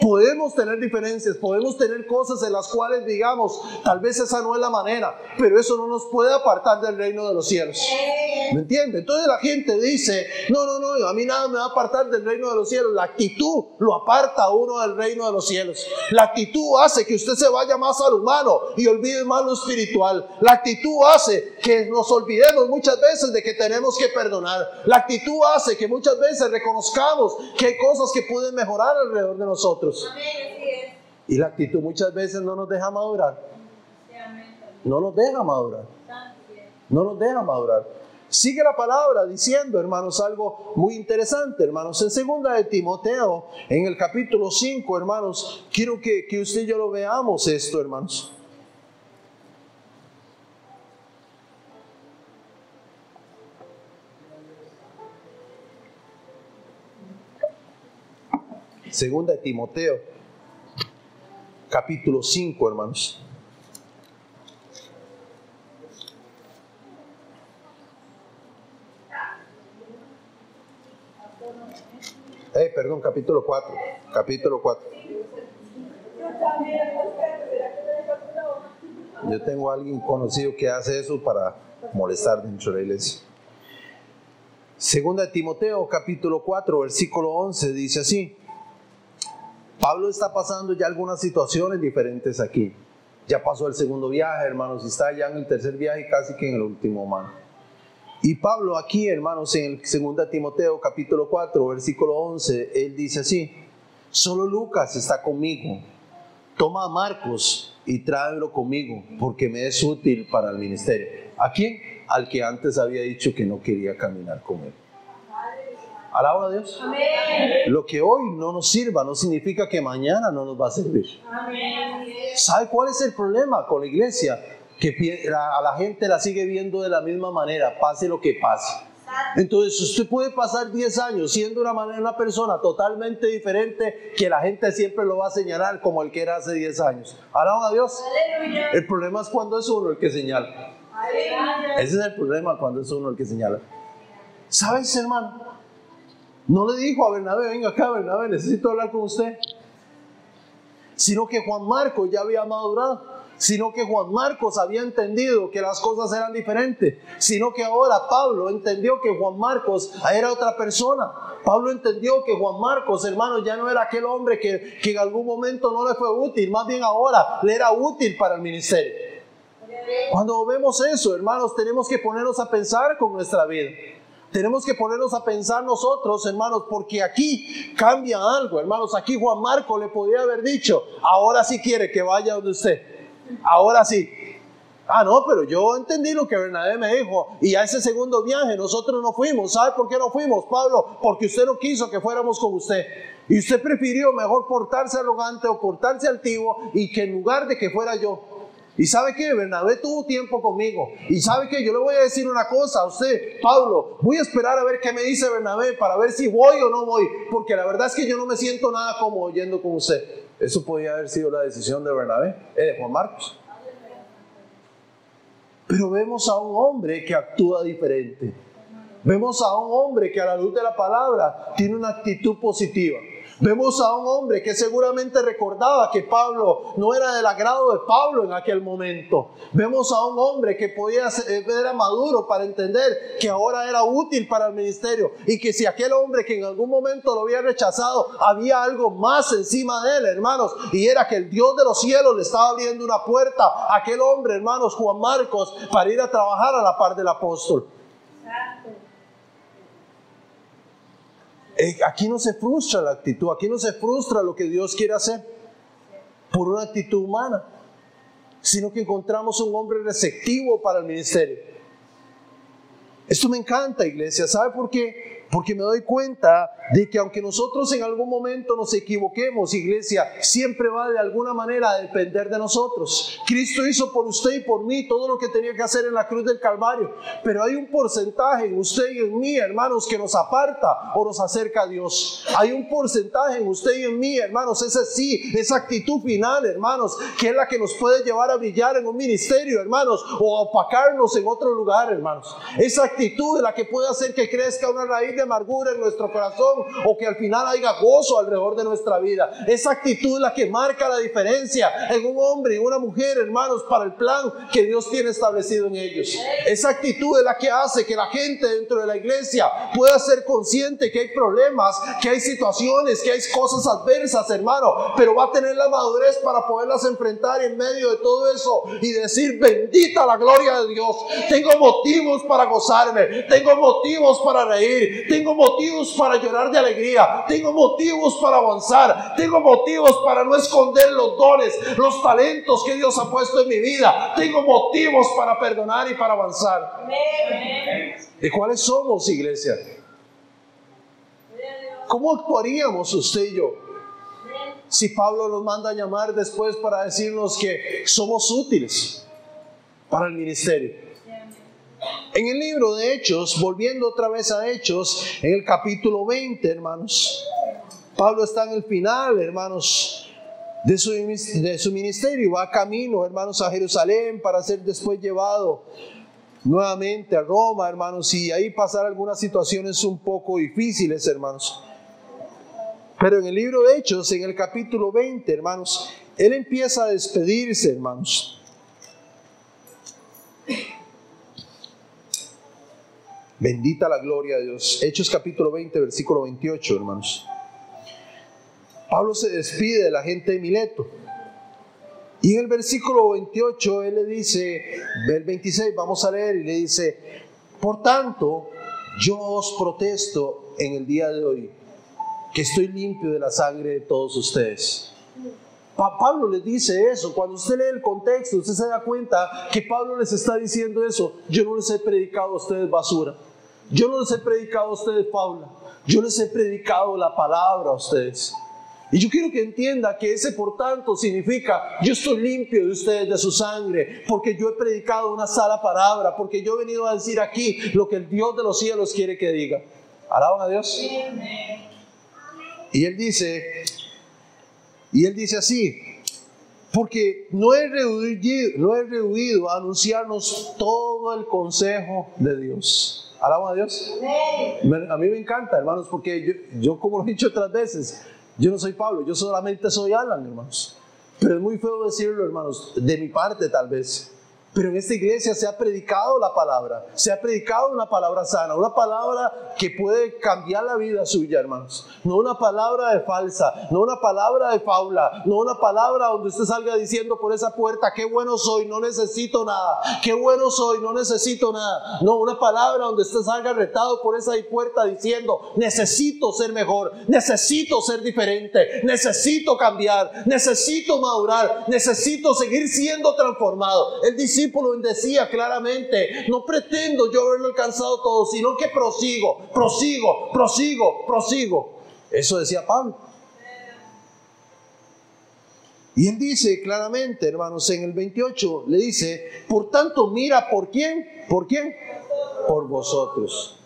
Podemos tener diferencias, podemos tener cosas en las cuales digamos, tal vez esa no es la manera, pero eso no nos puede apartar del reino de los cielos. ¿Me entiende? Entonces la gente dice, no, no, no, a mí nada me va a apartar del reino de los cielos. La actitud lo aparta a uno del reino de los cielos. La actitud hace que usted se vaya más al humano y olvide más lo espiritual. La actitud hace que nos olvidemos muchas veces de que tenemos que perdonar. La actitud hace que muchas veces reconozcamos que hay cosas que pueden mejorar alrededor de nosotros. Y la actitud muchas veces no nos deja madurar. No nos deja madurar. No nos deja madurar. Sigue la palabra diciendo, hermanos, algo muy interesante, hermanos. En segunda de Timoteo, en el capítulo 5, hermanos, quiero que, que usted y yo lo veamos esto, hermanos. Segunda de Timoteo, capítulo 5, hermanos. Eh, perdón, capítulo 4. Capítulo 4. Yo tengo a alguien conocido que hace eso para molestar dentro de la iglesia. Segunda de Timoteo, capítulo 4, versículo 11, dice así. Pablo está pasando ya algunas situaciones diferentes aquí. Ya pasó el segundo viaje, hermanos, y está ya en el tercer viaje, casi que en el último, hermano. Y Pablo aquí, hermanos, en el 2 Timoteo capítulo 4, versículo 11, él dice así, solo Lucas está conmigo, toma a Marcos y tráelo conmigo, porque me es útil para el ministerio. ¿A quién? Al que antes había dicho que no quería caminar con él. Alaba a Dios. Lo que hoy no nos sirva no significa que mañana no nos va a servir. ¿Sabe cuál es el problema con la iglesia? Que a la gente la sigue viendo de la misma manera, pase lo que pase. Entonces usted puede pasar 10 años siendo una, manera, una persona totalmente diferente que la gente siempre lo va a señalar como el que era hace 10 años. Alaban a Dios. El problema es cuando es uno el que señala. Ese es el problema cuando es uno el que señala. ¿Sabes, hermano? No le dijo a Bernabé, venga acá, Bernabé, necesito hablar con usted. Sino que Juan Marco ya había madurado sino que Juan Marcos había entendido que las cosas eran diferentes, sino que ahora Pablo entendió que Juan Marcos era otra persona. Pablo entendió que Juan Marcos, hermano, ya no era aquel hombre que, que en algún momento no le fue útil, más bien ahora le era útil para el ministerio. Cuando vemos eso, hermanos, tenemos que ponernos a pensar con nuestra vida. Tenemos que ponernos a pensar nosotros, hermanos, porque aquí cambia algo, hermanos. Aquí Juan Marcos le podía haber dicho, ahora sí quiere que vaya donde usted. Ahora sí. Ah, no, pero yo entendí lo que Bernabé me dijo. Y a ese segundo viaje nosotros no fuimos. ¿Sabe por qué no fuimos, Pablo? Porque usted no quiso que fuéramos con usted. Y usted prefirió mejor portarse arrogante o portarse altivo y que en lugar de que fuera yo. Y sabe que Bernabé tuvo tiempo conmigo. Y sabe que yo le voy a decir una cosa a usted, Pablo. Voy a esperar a ver qué me dice Bernabé para ver si voy o no voy. Porque la verdad es que yo no me siento nada como yendo con usted. Eso podía haber sido la decisión de Bernabé, eh, de Juan Marcos. Pero vemos a un hombre que actúa diferente. Vemos a un hombre que a la luz de la palabra tiene una actitud positiva. Vemos a un hombre que seguramente recordaba que Pablo no era del agrado de Pablo en aquel momento. Vemos a un hombre que podía ser, era maduro para entender que ahora era útil para el ministerio y que si aquel hombre que en algún momento lo había rechazado, había algo más encima de él, hermanos, y era que el Dios de los cielos le estaba abriendo una puerta a aquel hombre, hermanos, Juan Marcos, para ir a trabajar a la par del apóstol. Aquí no se frustra la actitud, aquí no se frustra lo que Dios quiere hacer por una actitud humana, sino que encontramos un hombre receptivo para el ministerio. Esto me encanta, iglesia. ¿Sabe por qué? Porque me doy cuenta de que aunque nosotros en algún momento nos equivoquemos, iglesia, siempre va de alguna manera a depender de nosotros. Cristo hizo por usted y por mí todo lo que tenía que hacer en la cruz del Calvario. Pero hay un porcentaje en usted y en mí, hermanos, que nos aparta o nos acerca a Dios. Hay un porcentaje en usted y en mí, hermanos, ese sí, esa actitud final, hermanos, que es la que nos puede llevar a brillar en un ministerio, hermanos, o a opacarnos en otro lugar, hermanos. Esa actitud es la que puede hacer que crezca una raíz amargura en nuestro corazón o que al final haya gozo alrededor de nuestra vida. Esa actitud es la que marca la diferencia en un hombre y una mujer, hermanos, para el plan que Dios tiene establecido en ellos. Esa actitud es la que hace que la gente dentro de la iglesia pueda ser consciente que hay problemas, que hay situaciones, que hay cosas adversas, hermano, pero va a tener la madurez para poderlas enfrentar en medio de todo eso y decir, bendita la gloria de Dios. Tengo motivos para gozarme, tengo motivos para reír, tengo motivos para llorar de alegría, tengo motivos para avanzar, tengo motivos para no esconder los dones, los talentos que Dios ha puesto en mi vida, tengo motivos para perdonar y para avanzar. ¿De cuáles somos, iglesia? ¿Cómo actuaríamos usted y yo? Si Pablo nos manda a llamar después para decirnos que somos útiles para el ministerio. En el libro de Hechos, volviendo otra vez a Hechos, en el capítulo 20, hermanos, Pablo está en el final, hermanos, de su, de su ministerio, va camino, hermanos, a Jerusalén para ser después llevado nuevamente a Roma, hermanos, y ahí pasar algunas situaciones un poco difíciles, hermanos. Pero en el libro de Hechos, en el capítulo 20, hermanos, él empieza a despedirse, hermanos. Bendita la gloria de Dios. Hechos capítulo 20, versículo 28, hermanos. Pablo se despide de la gente de Mileto. Y en el versículo 28 él le dice, del 26 vamos a leer y le dice, por tanto, yo os protesto en el día de hoy que estoy limpio de la sangre de todos ustedes. Pablo les dice eso. Cuando usted lee el contexto, usted se da cuenta que Pablo les está diciendo eso. Yo no les he predicado a ustedes basura. Yo no les he predicado a ustedes Paula. Yo les he predicado la palabra a ustedes. Y yo quiero que entienda que ese por tanto significa, yo estoy limpio de ustedes, de su sangre, porque yo he predicado una sola palabra, porque yo he venido a decir aquí lo que el Dios de los cielos quiere que diga. Alaban a Dios. Y él dice, y él dice así, porque no he rehuido, no he rehuido a anunciarnos todo el consejo de Dios. Alaban a Dios. A mí me encanta, hermanos, porque yo, yo como lo he dicho otras veces, yo no soy Pablo, yo solamente soy Alan, hermanos. Pero es muy feo decirlo, hermanos, de mi parte tal vez. Pero en esta iglesia se ha predicado la palabra, se ha predicado una palabra sana, una palabra que puede cambiar la vida suya, hermanos. No una palabra de falsa, no una palabra de faula, no una palabra donde usted salga diciendo por esa puerta, qué bueno soy, no necesito nada, qué bueno soy, no necesito nada. No, una palabra donde usted salga retado por esa puerta diciendo, necesito ser mejor, necesito ser diferente, necesito cambiar, necesito madurar, necesito seguir siendo transformado. Él dice, discípulo decía claramente, no pretendo yo haberlo alcanzado todo, sino que prosigo, prosigo, prosigo, prosigo. Eso decía Pablo. Y él dice claramente, hermanos, en el 28, le dice, por tanto, mira por quién, por quién, por vosotros.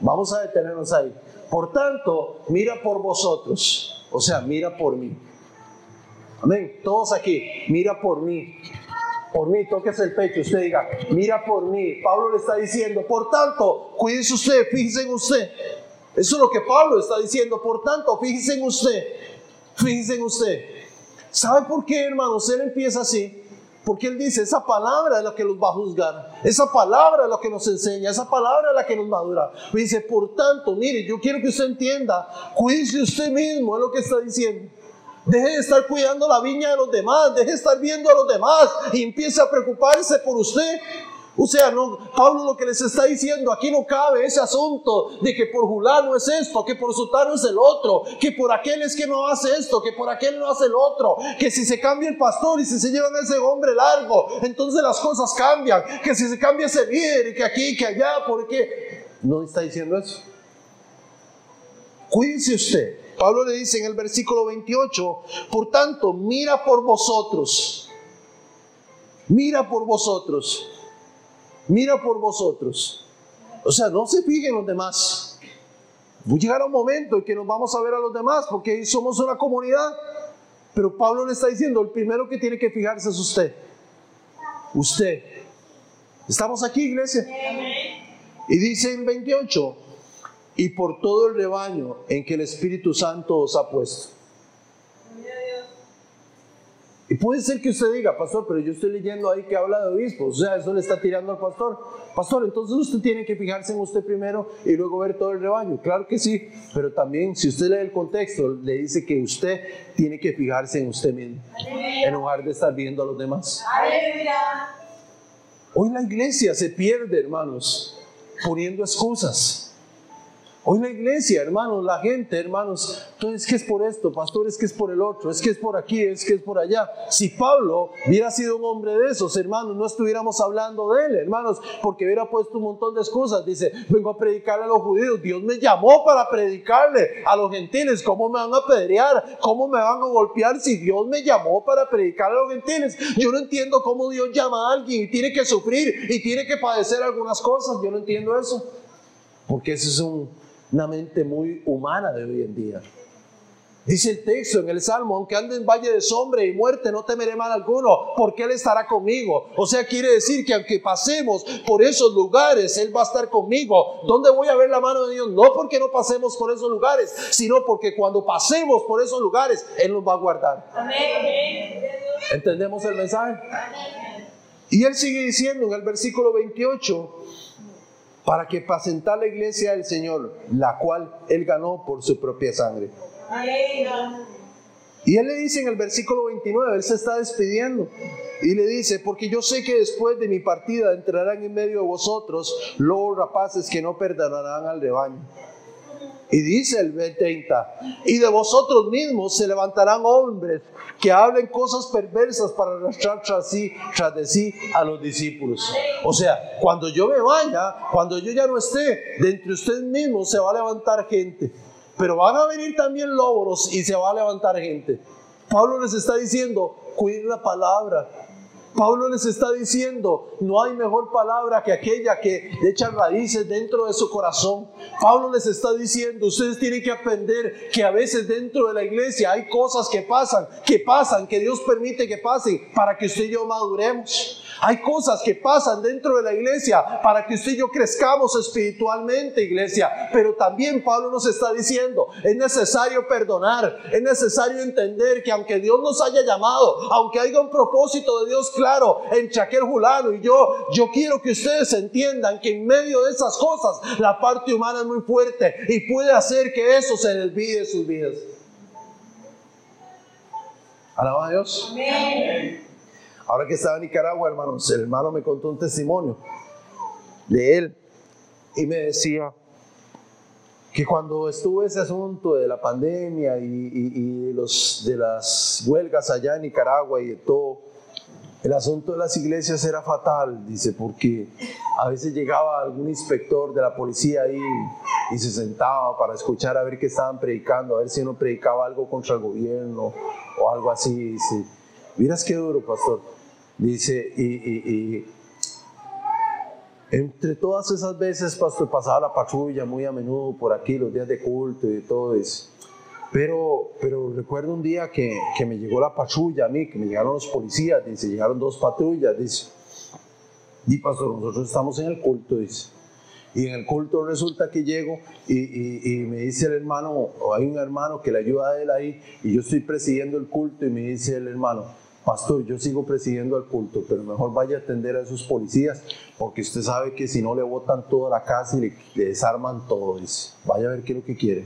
Vamos a detenernos ahí. Por tanto, mira por vosotros. O sea, mira por mí. Amén. Todos aquí, mira por mí por mí, toques el pecho, usted diga, mira por mí. Pablo le está diciendo, por tanto, cuídese usted, fíjese en usted. Eso es lo que Pablo está diciendo, por tanto, fíjese en usted, fíjese en usted. ¿Sabe por qué, hermanos? Él empieza así. Porque él dice, esa palabra es la que los va a juzgar. Esa palabra es la que nos enseña. Esa palabra es la que nos madura. dice, por tanto, mire, yo quiero que usted entienda, cuídese usted mismo, es lo que está diciendo. Deje de estar cuidando la viña de los demás, deje de estar viendo a los demás y empiece a preocuparse por usted. O sea, no, Pablo lo que les está diciendo, aquí no cabe ese asunto de que por Julano es esto, que por Sutano es el otro, que por aquel es que no hace esto, que por aquel no hace el otro, que si se cambia el pastor y si se llevan a ese hombre largo, entonces las cosas cambian, que si se cambia ese líder y que aquí que allá, porque no está diciendo eso. cuídese usted. Pablo le dice en el versículo 28, por tanto, mira por vosotros, mira por vosotros, mira por vosotros. O sea, no se fijen los demás. Va a llegar un momento en que nos vamos a ver a los demás porque somos una comunidad. Pero Pablo le está diciendo, el primero que tiene que fijarse es usted. Usted. Estamos aquí, iglesia. Y dice en 28, y por todo el rebaño en que el Espíritu Santo os ha puesto. Y puede ser que usted diga, pastor, pero yo estoy leyendo ahí que habla de obispos, o sea, eso le está tirando al pastor. Pastor, entonces usted tiene que fijarse en usted primero y luego ver todo el rebaño. Claro que sí, pero también si usted lee el contexto, le dice que usted tiene que fijarse en usted mismo, en lugar de estar viendo a los demás. Hoy la iglesia se pierde, hermanos, poniendo excusas. Hoy la iglesia, hermanos, la gente, hermanos, entonces es que es por esto, pastor, es que es por el otro, es que es por aquí, es que es por allá. Si Pablo hubiera sido un hombre de esos, hermanos, no estuviéramos hablando de él, hermanos, porque hubiera puesto un montón de excusas. Dice, vengo a predicarle a los judíos, Dios me llamó para predicarle a los gentiles, ¿cómo me van a apedrear? ¿Cómo me van a golpear si Dios me llamó para predicarle a los gentiles? Yo no entiendo cómo Dios llama a alguien y tiene que sufrir y tiene que padecer algunas cosas, yo no entiendo eso. Porque ese es un una mente muy humana de hoy en día. Dice el texto en el Salmo, aunque ande en valle de sombra y muerte, no temeré mal alguno, porque Él estará conmigo. O sea, quiere decir que aunque pasemos por esos lugares, Él va a estar conmigo. ¿Dónde voy a ver la mano de Dios? No porque no pasemos por esos lugares, sino porque cuando pasemos por esos lugares, Él nos va a guardar. ¿Entendemos el mensaje? Y Él sigue diciendo en el versículo 28, para que pacentar la iglesia del Señor, la cual Él ganó por su propia sangre. Y Él le dice en el versículo 29, Él se está despidiendo. Y le dice, porque yo sé que después de mi partida entrarán en medio de vosotros los rapaces que no perdonarán al rebaño. Y dice el 30, y de vosotros mismos se levantarán hombres que hablen cosas perversas para arrastrar tras, tras de sí a los discípulos. O sea, cuando yo me vaya, cuando yo ya no esté, de entre ustedes mismos se va a levantar gente. Pero van a venir también lobos y se va a levantar gente. Pablo les está diciendo, cuiden la palabra, Pablo les está diciendo, no hay mejor palabra que aquella que echa raíces dentro de su corazón. Pablo les está diciendo, ustedes tienen que aprender que a veces dentro de la iglesia hay cosas que pasan, que pasan, que Dios permite que pasen para que usted y yo maduremos. Hay cosas que pasan dentro de la iglesia para que usted y yo crezcamos espiritualmente, iglesia. Pero también Pablo nos está diciendo, es necesario perdonar, es necesario entender que aunque Dios nos haya llamado, aunque haya un propósito de Dios claro en Chaquel Julano y yo, yo quiero que ustedes entiendan que en medio de esas cosas la parte humana es muy fuerte y puede hacer que eso se desvíe de sus vidas. Alaba a Dios. Amén. Ahora que estaba en Nicaragua, hermanos, el hermano me contó un testimonio de él y me decía que cuando estuvo ese asunto de la pandemia y, los, de las huelgas allá en Nicaragua y de todo, el asunto de las iglesias era fatal, dice, porque a veces llegaba algún inspector de la policía ahí y se sentaba para escuchar a ver qué estaban predicando, a ver si uno predicaba algo contra el gobierno o algo así. Dice, miras qué duro, pastor. Dice, y, entre todas esas veces, pastor, pasaba la patrulla muy a menudo por aquí, los días de culto y todo eso. Pero, pero recuerdo un día que, que, me llegó la patrulla a mí, que me llegaron los policías, dice, llegaron dos patrullas, dice. Y pastor, nosotros estamos en el culto, dice. Y en el culto resulta que llego y, y, y, me dice el hermano, o hay un hermano que le ayuda a él ahí, y yo estoy presidiendo el culto y me dice el hermano, pastor, yo sigo presidiendo el culto, pero mejor vaya a atender a esos policías, porque usted sabe que si no le botan toda la casa y le, desarman todo, dice, vaya a ver qué es lo que quiere.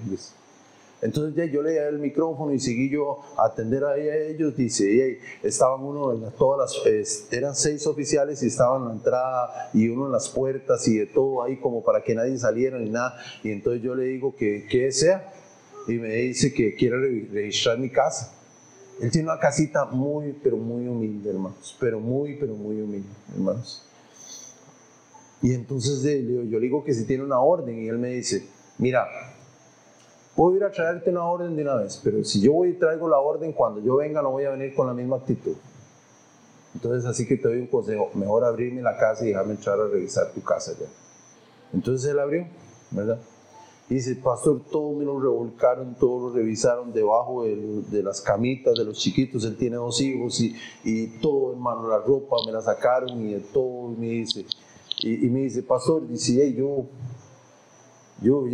Entonces ya yo le di el micrófono y seguí yo a atender a ellos, dice, estaban uno en todas las, eran seis oficiales y estaban en la entrada y uno en las puertas y de todo ahí como para que nadie saliera ni nada, y entonces yo le digo que, que sea, y me dice que quiere registrar mi casa. Él tiene una casita muy, pero muy humilde, hermanos. Pero muy, pero muy humilde, hermanos. Y entonces yo le digo que si tiene una orden y él me dice, mira, puedo ir a traerte una orden de una vez, pero si yo voy y traigo la orden, cuando yo venga no voy a venir con la misma actitud. Entonces así que te doy un consejo, mejor abrirme la casa y dejarme entrar a revisar tu casa ya. Entonces él abrió, ¿verdad? Dice, pastor, todo me lo revolcaron, todo lo revisaron debajo de, las camitas de los chiquitos. Él tiene dos hijos y, y, todo, hermano, la ropa me la sacaron y de todo. Y me dice, y, me dice, pastor, dice, hey, yo, yo,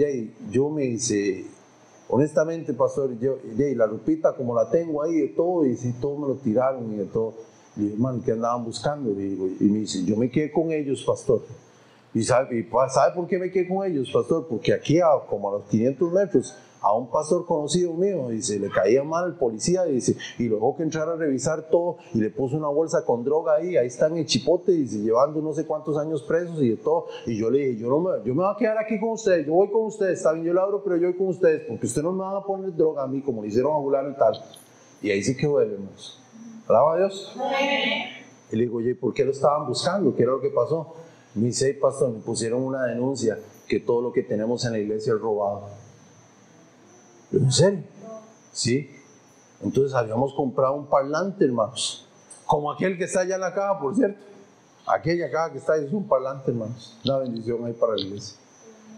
yo me dice, honestamente, pastor, yo, la ropita como la tengo ahí de todo, y todo me lo tiraron y de todo. Y hermano, ¿qué andaban buscando? Y me dice, yo me quedé con ellos, pastor. ¿Y sabe, sabe por qué me quedé con ellos, pastor? Porque aquí, a, como a los 500 metros, a un pastor conocido mío, dice, le caía mal el policía, dice, y lo dejó que entrara a revisar todo, y le puso una bolsa con droga ahí, ahí están en chipote, dice, llevando no sé cuántos años presos y de todo. Y yo le dije, yo, no me, yo me voy a quedar aquí con ustedes, yo voy con ustedes, está bien, yo lo abro, pero yo voy con ustedes, porque ustedes no me van a poner droga a mí, como le hicieron a Julano y tal. Y ahí sí que hermanos. Alaba a Dios. Y le digo, oye, ¿por qué lo estaban buscando? ¿Qué era lo que pasó? Me dice, pastor, me pusieron una denuncia que todo lo que tenemos en la iglesia es robado. ¿En serio? Sí. Entonces habíamos comprado un parlante, hermanos. Como aquel que está allá en la caja, por cierto. Aquella caja que está ahí es un parlante, hermanos. Una bendición ahí para la iglesia.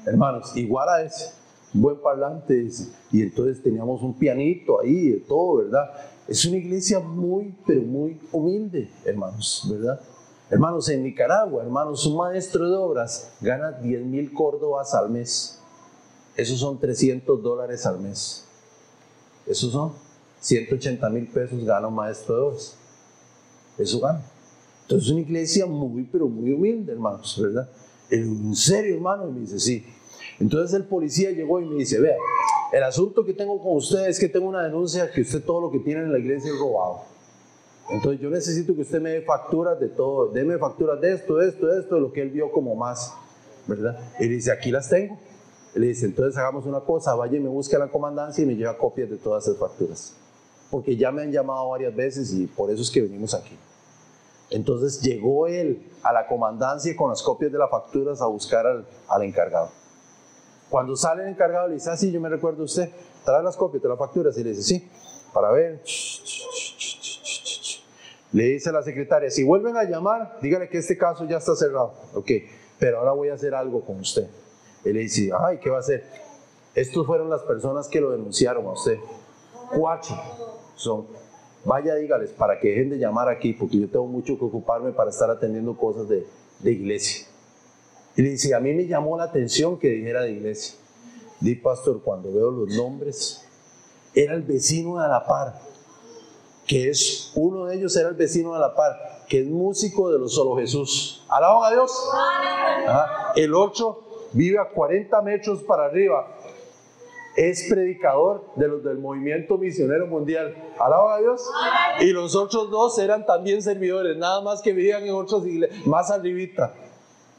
Hermanos, igual a ese. buen parlante. Y entonces teníamos un pianito ahí, de todo, ¿verdad? Es una iglesia muy, pero muy humilde, hermanos, ¿verdad? Hermanos, en Nicaragua, hermanos, un maestro de obras gana 10 mil córdobas al mes. Esos son 300 dólares al mes. Esos son 180 mil pesos gana un maestro de obras. Eso gana. Entonces es una iglesia muy, pero muy humilde, hermanos, ¿verdad? En serio, hermano, me dice, sí. Entonces el policía llegó y me dice, vea, el asunto que tengo con usted es que tengo una denuncia que usted todo lo que tiene en la iglesia es robado. Entonces yo necesito que usted me dé facturas de todo, deme facturas de esto, esto, esto, de lo que él vio como más, ¿verdad? Y dice, aquí las tengo. Y le dice, entonces hagamos una cosa, vaya y me busque a la comandancia y me lleva copias de todas esas facturas. Porque ya me han llamado varias veces y por eso es que venimos aquí. Entonces llegó él a la comandancia con las copias de las facturas a buscar al, al encargado. Cuando sale el encargado le dice, ah, sí, yo me recuerdo usted, trae las copias de las facturas y le dice, sí, para ver. Le dice a la secretaria, si vuelven a llamar, dígale que este caso ya está cerrado. Ok, pero ahora voy a hacer algo con usted. Él le dice, ay, ¿qué va a hacer? Estos fueron las personas que lo denunciaron a usted. Cuatro son. Vaya, dígales para que dejen de llamar aquí, porque yo tengo mucho que ocuparme para estar atendiendo cosas de, de iglesia. Y le dice, a mí me llamó la atención que dijera de iglesia. Di, pastor, cuando veo los nombres, era el vecino de la par que es uno de ellos era el vecino de la par, que es músico de los solo Jesús. Alaban a Dios. El otro vive a 40 metros para arriba. Es predicador de los del movimiento misionero mundial. Alaban a Dios. Y los otros dos eran también servidores, nada más que vivían en otras iglesias, más arribita.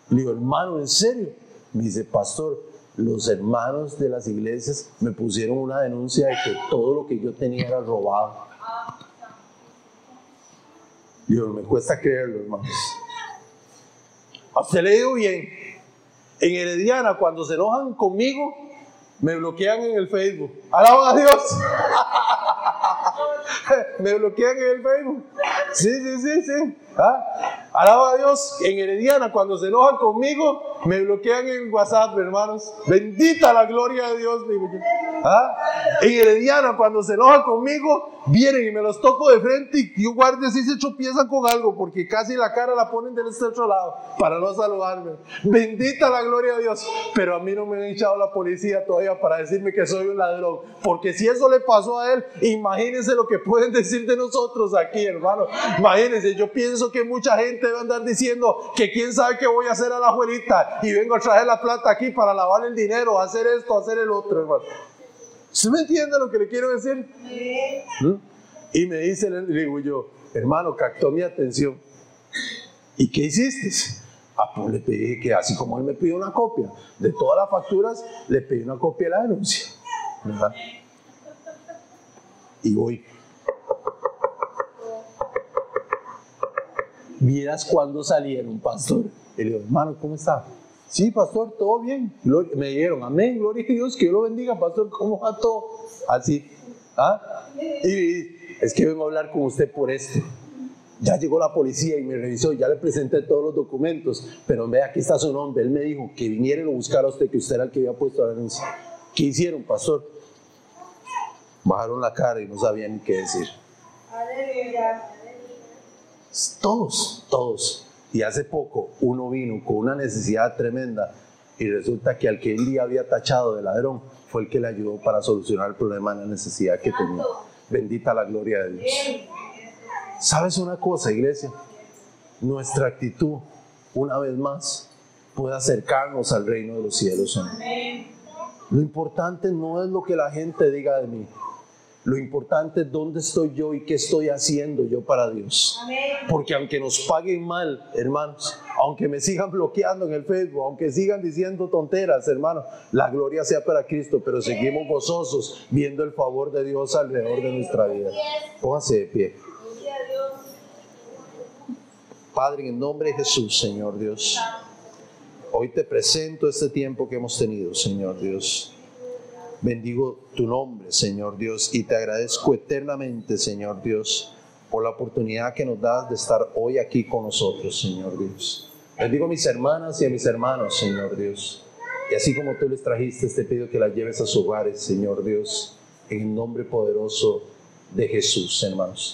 Le digo, hermano, ¿en serio? Me dice, pastor, los hermanos de las iglesias me pusieron una denuncia de que todo lo que yo tenía era robado. Dios, me cuesta creerlo, hermanos. A le digo bien. En Herediana, cuando se enojan conmigo, me bloquean en el Facebook. ¡Alaban a Dios! me bloquean en el Facebook. Sí, sí, sí, sí. ¿Ah? Alaba a Dios. En Herediana, cuando se enojan conmigo, me bloquean en WhatsApp, hermanos. Bendita la gloria de Dios. ¿Ah? En Herediana, cuando se enojan conmigo, vienen y me los toco de frente y yo guarde si se tropiezan con algo, porque casi la cara la ponen del este otro lado para no saludarme. Bendita la gloria de Dios. Pero a mí no me han echado la policía todavía para decirme que soy un ladrón. Porque si eso le pasó a él, imagínense lo que pueden decir de nosotros aquí, hermano. Imagínense, yo pienso que mucha gente va a andar diciendo que quién sabe qué voy a hacer a la abuelita y vengo a traer la plata aquí para lavar el dinero, hacer esto, hacer el otro, hermano. ¿Usted me entiende lo que le quiero decir? ¿Mm? Y me dice, le digo yo, hermano, captó mi atención. ¿Y qué hiciste? Ah, pues le pedí que así como él me pidió una copia de todas las facturas, le pedí una copia de la denuncia. ¿verdad? Y voy Miras cuando salieron, pastor. Y le digo, hermano, ¿cómo está? Sí, pastor, todo bien. me dijeron, amén, gloria a Dios, que Dios lo bendiga, pastor, ¿cómo va todo? Así. ¿Ah? Y, es que vengo a hablar con usted por esto. Ya llegó la policía y me revisó, ya le presenté todos los documentos, pero vea, aquí está su nombre. Él me dijo que viniera y lo buscara a usted, que usted era el que había puesto la denuncia. ¿Qué hicieron, pastor? Bajaron la cara y no sabían ni qué decir. Todos, todos. Y hace poco uno vino con una necesidad tremenda y resulta que al que el día había tachado de ladrón fue el que le ayudó para solucionar el problema de la necesidad que tenía. Bendita la gloria de Dios. ¿Sabes una cosa, iglesia? Nuestra actitud, una vez más, puede acercarnos al reino de los cielos. Lo importante no es lo que la gente diga de mí. Lo importante es dónde estoy yo y qué estoy haciendo yo para Dios. Porque aunque nos paguen mal, hermanos, aunque me sigan bloqueando en el Facebook, aunque sigan diciendo tonteras, hermanos, la gloria sea para Cristo, pero seguimos gozosos viendo el favor de Dios alrededor de nuestra vida. Póngase de pie. Padre, en el nombre de Jesús, Señor Dios, hoy te presento este tiempo que hemos tenido, Señor Dios. Bendigo tu nombre, Señor Dios, y te agradezco eternamente, Señor Dios, por la oportunidad que nos das de estar hoy aquí con nosotros, Señor Dios. Bendigo a mis hermanas y a mis hermanos, Señor Dios. Y así como tú les trajiste, te pido que las lleves a sus hogares, Señor Dios, en el nombre poderoso de Jesús, hermanos.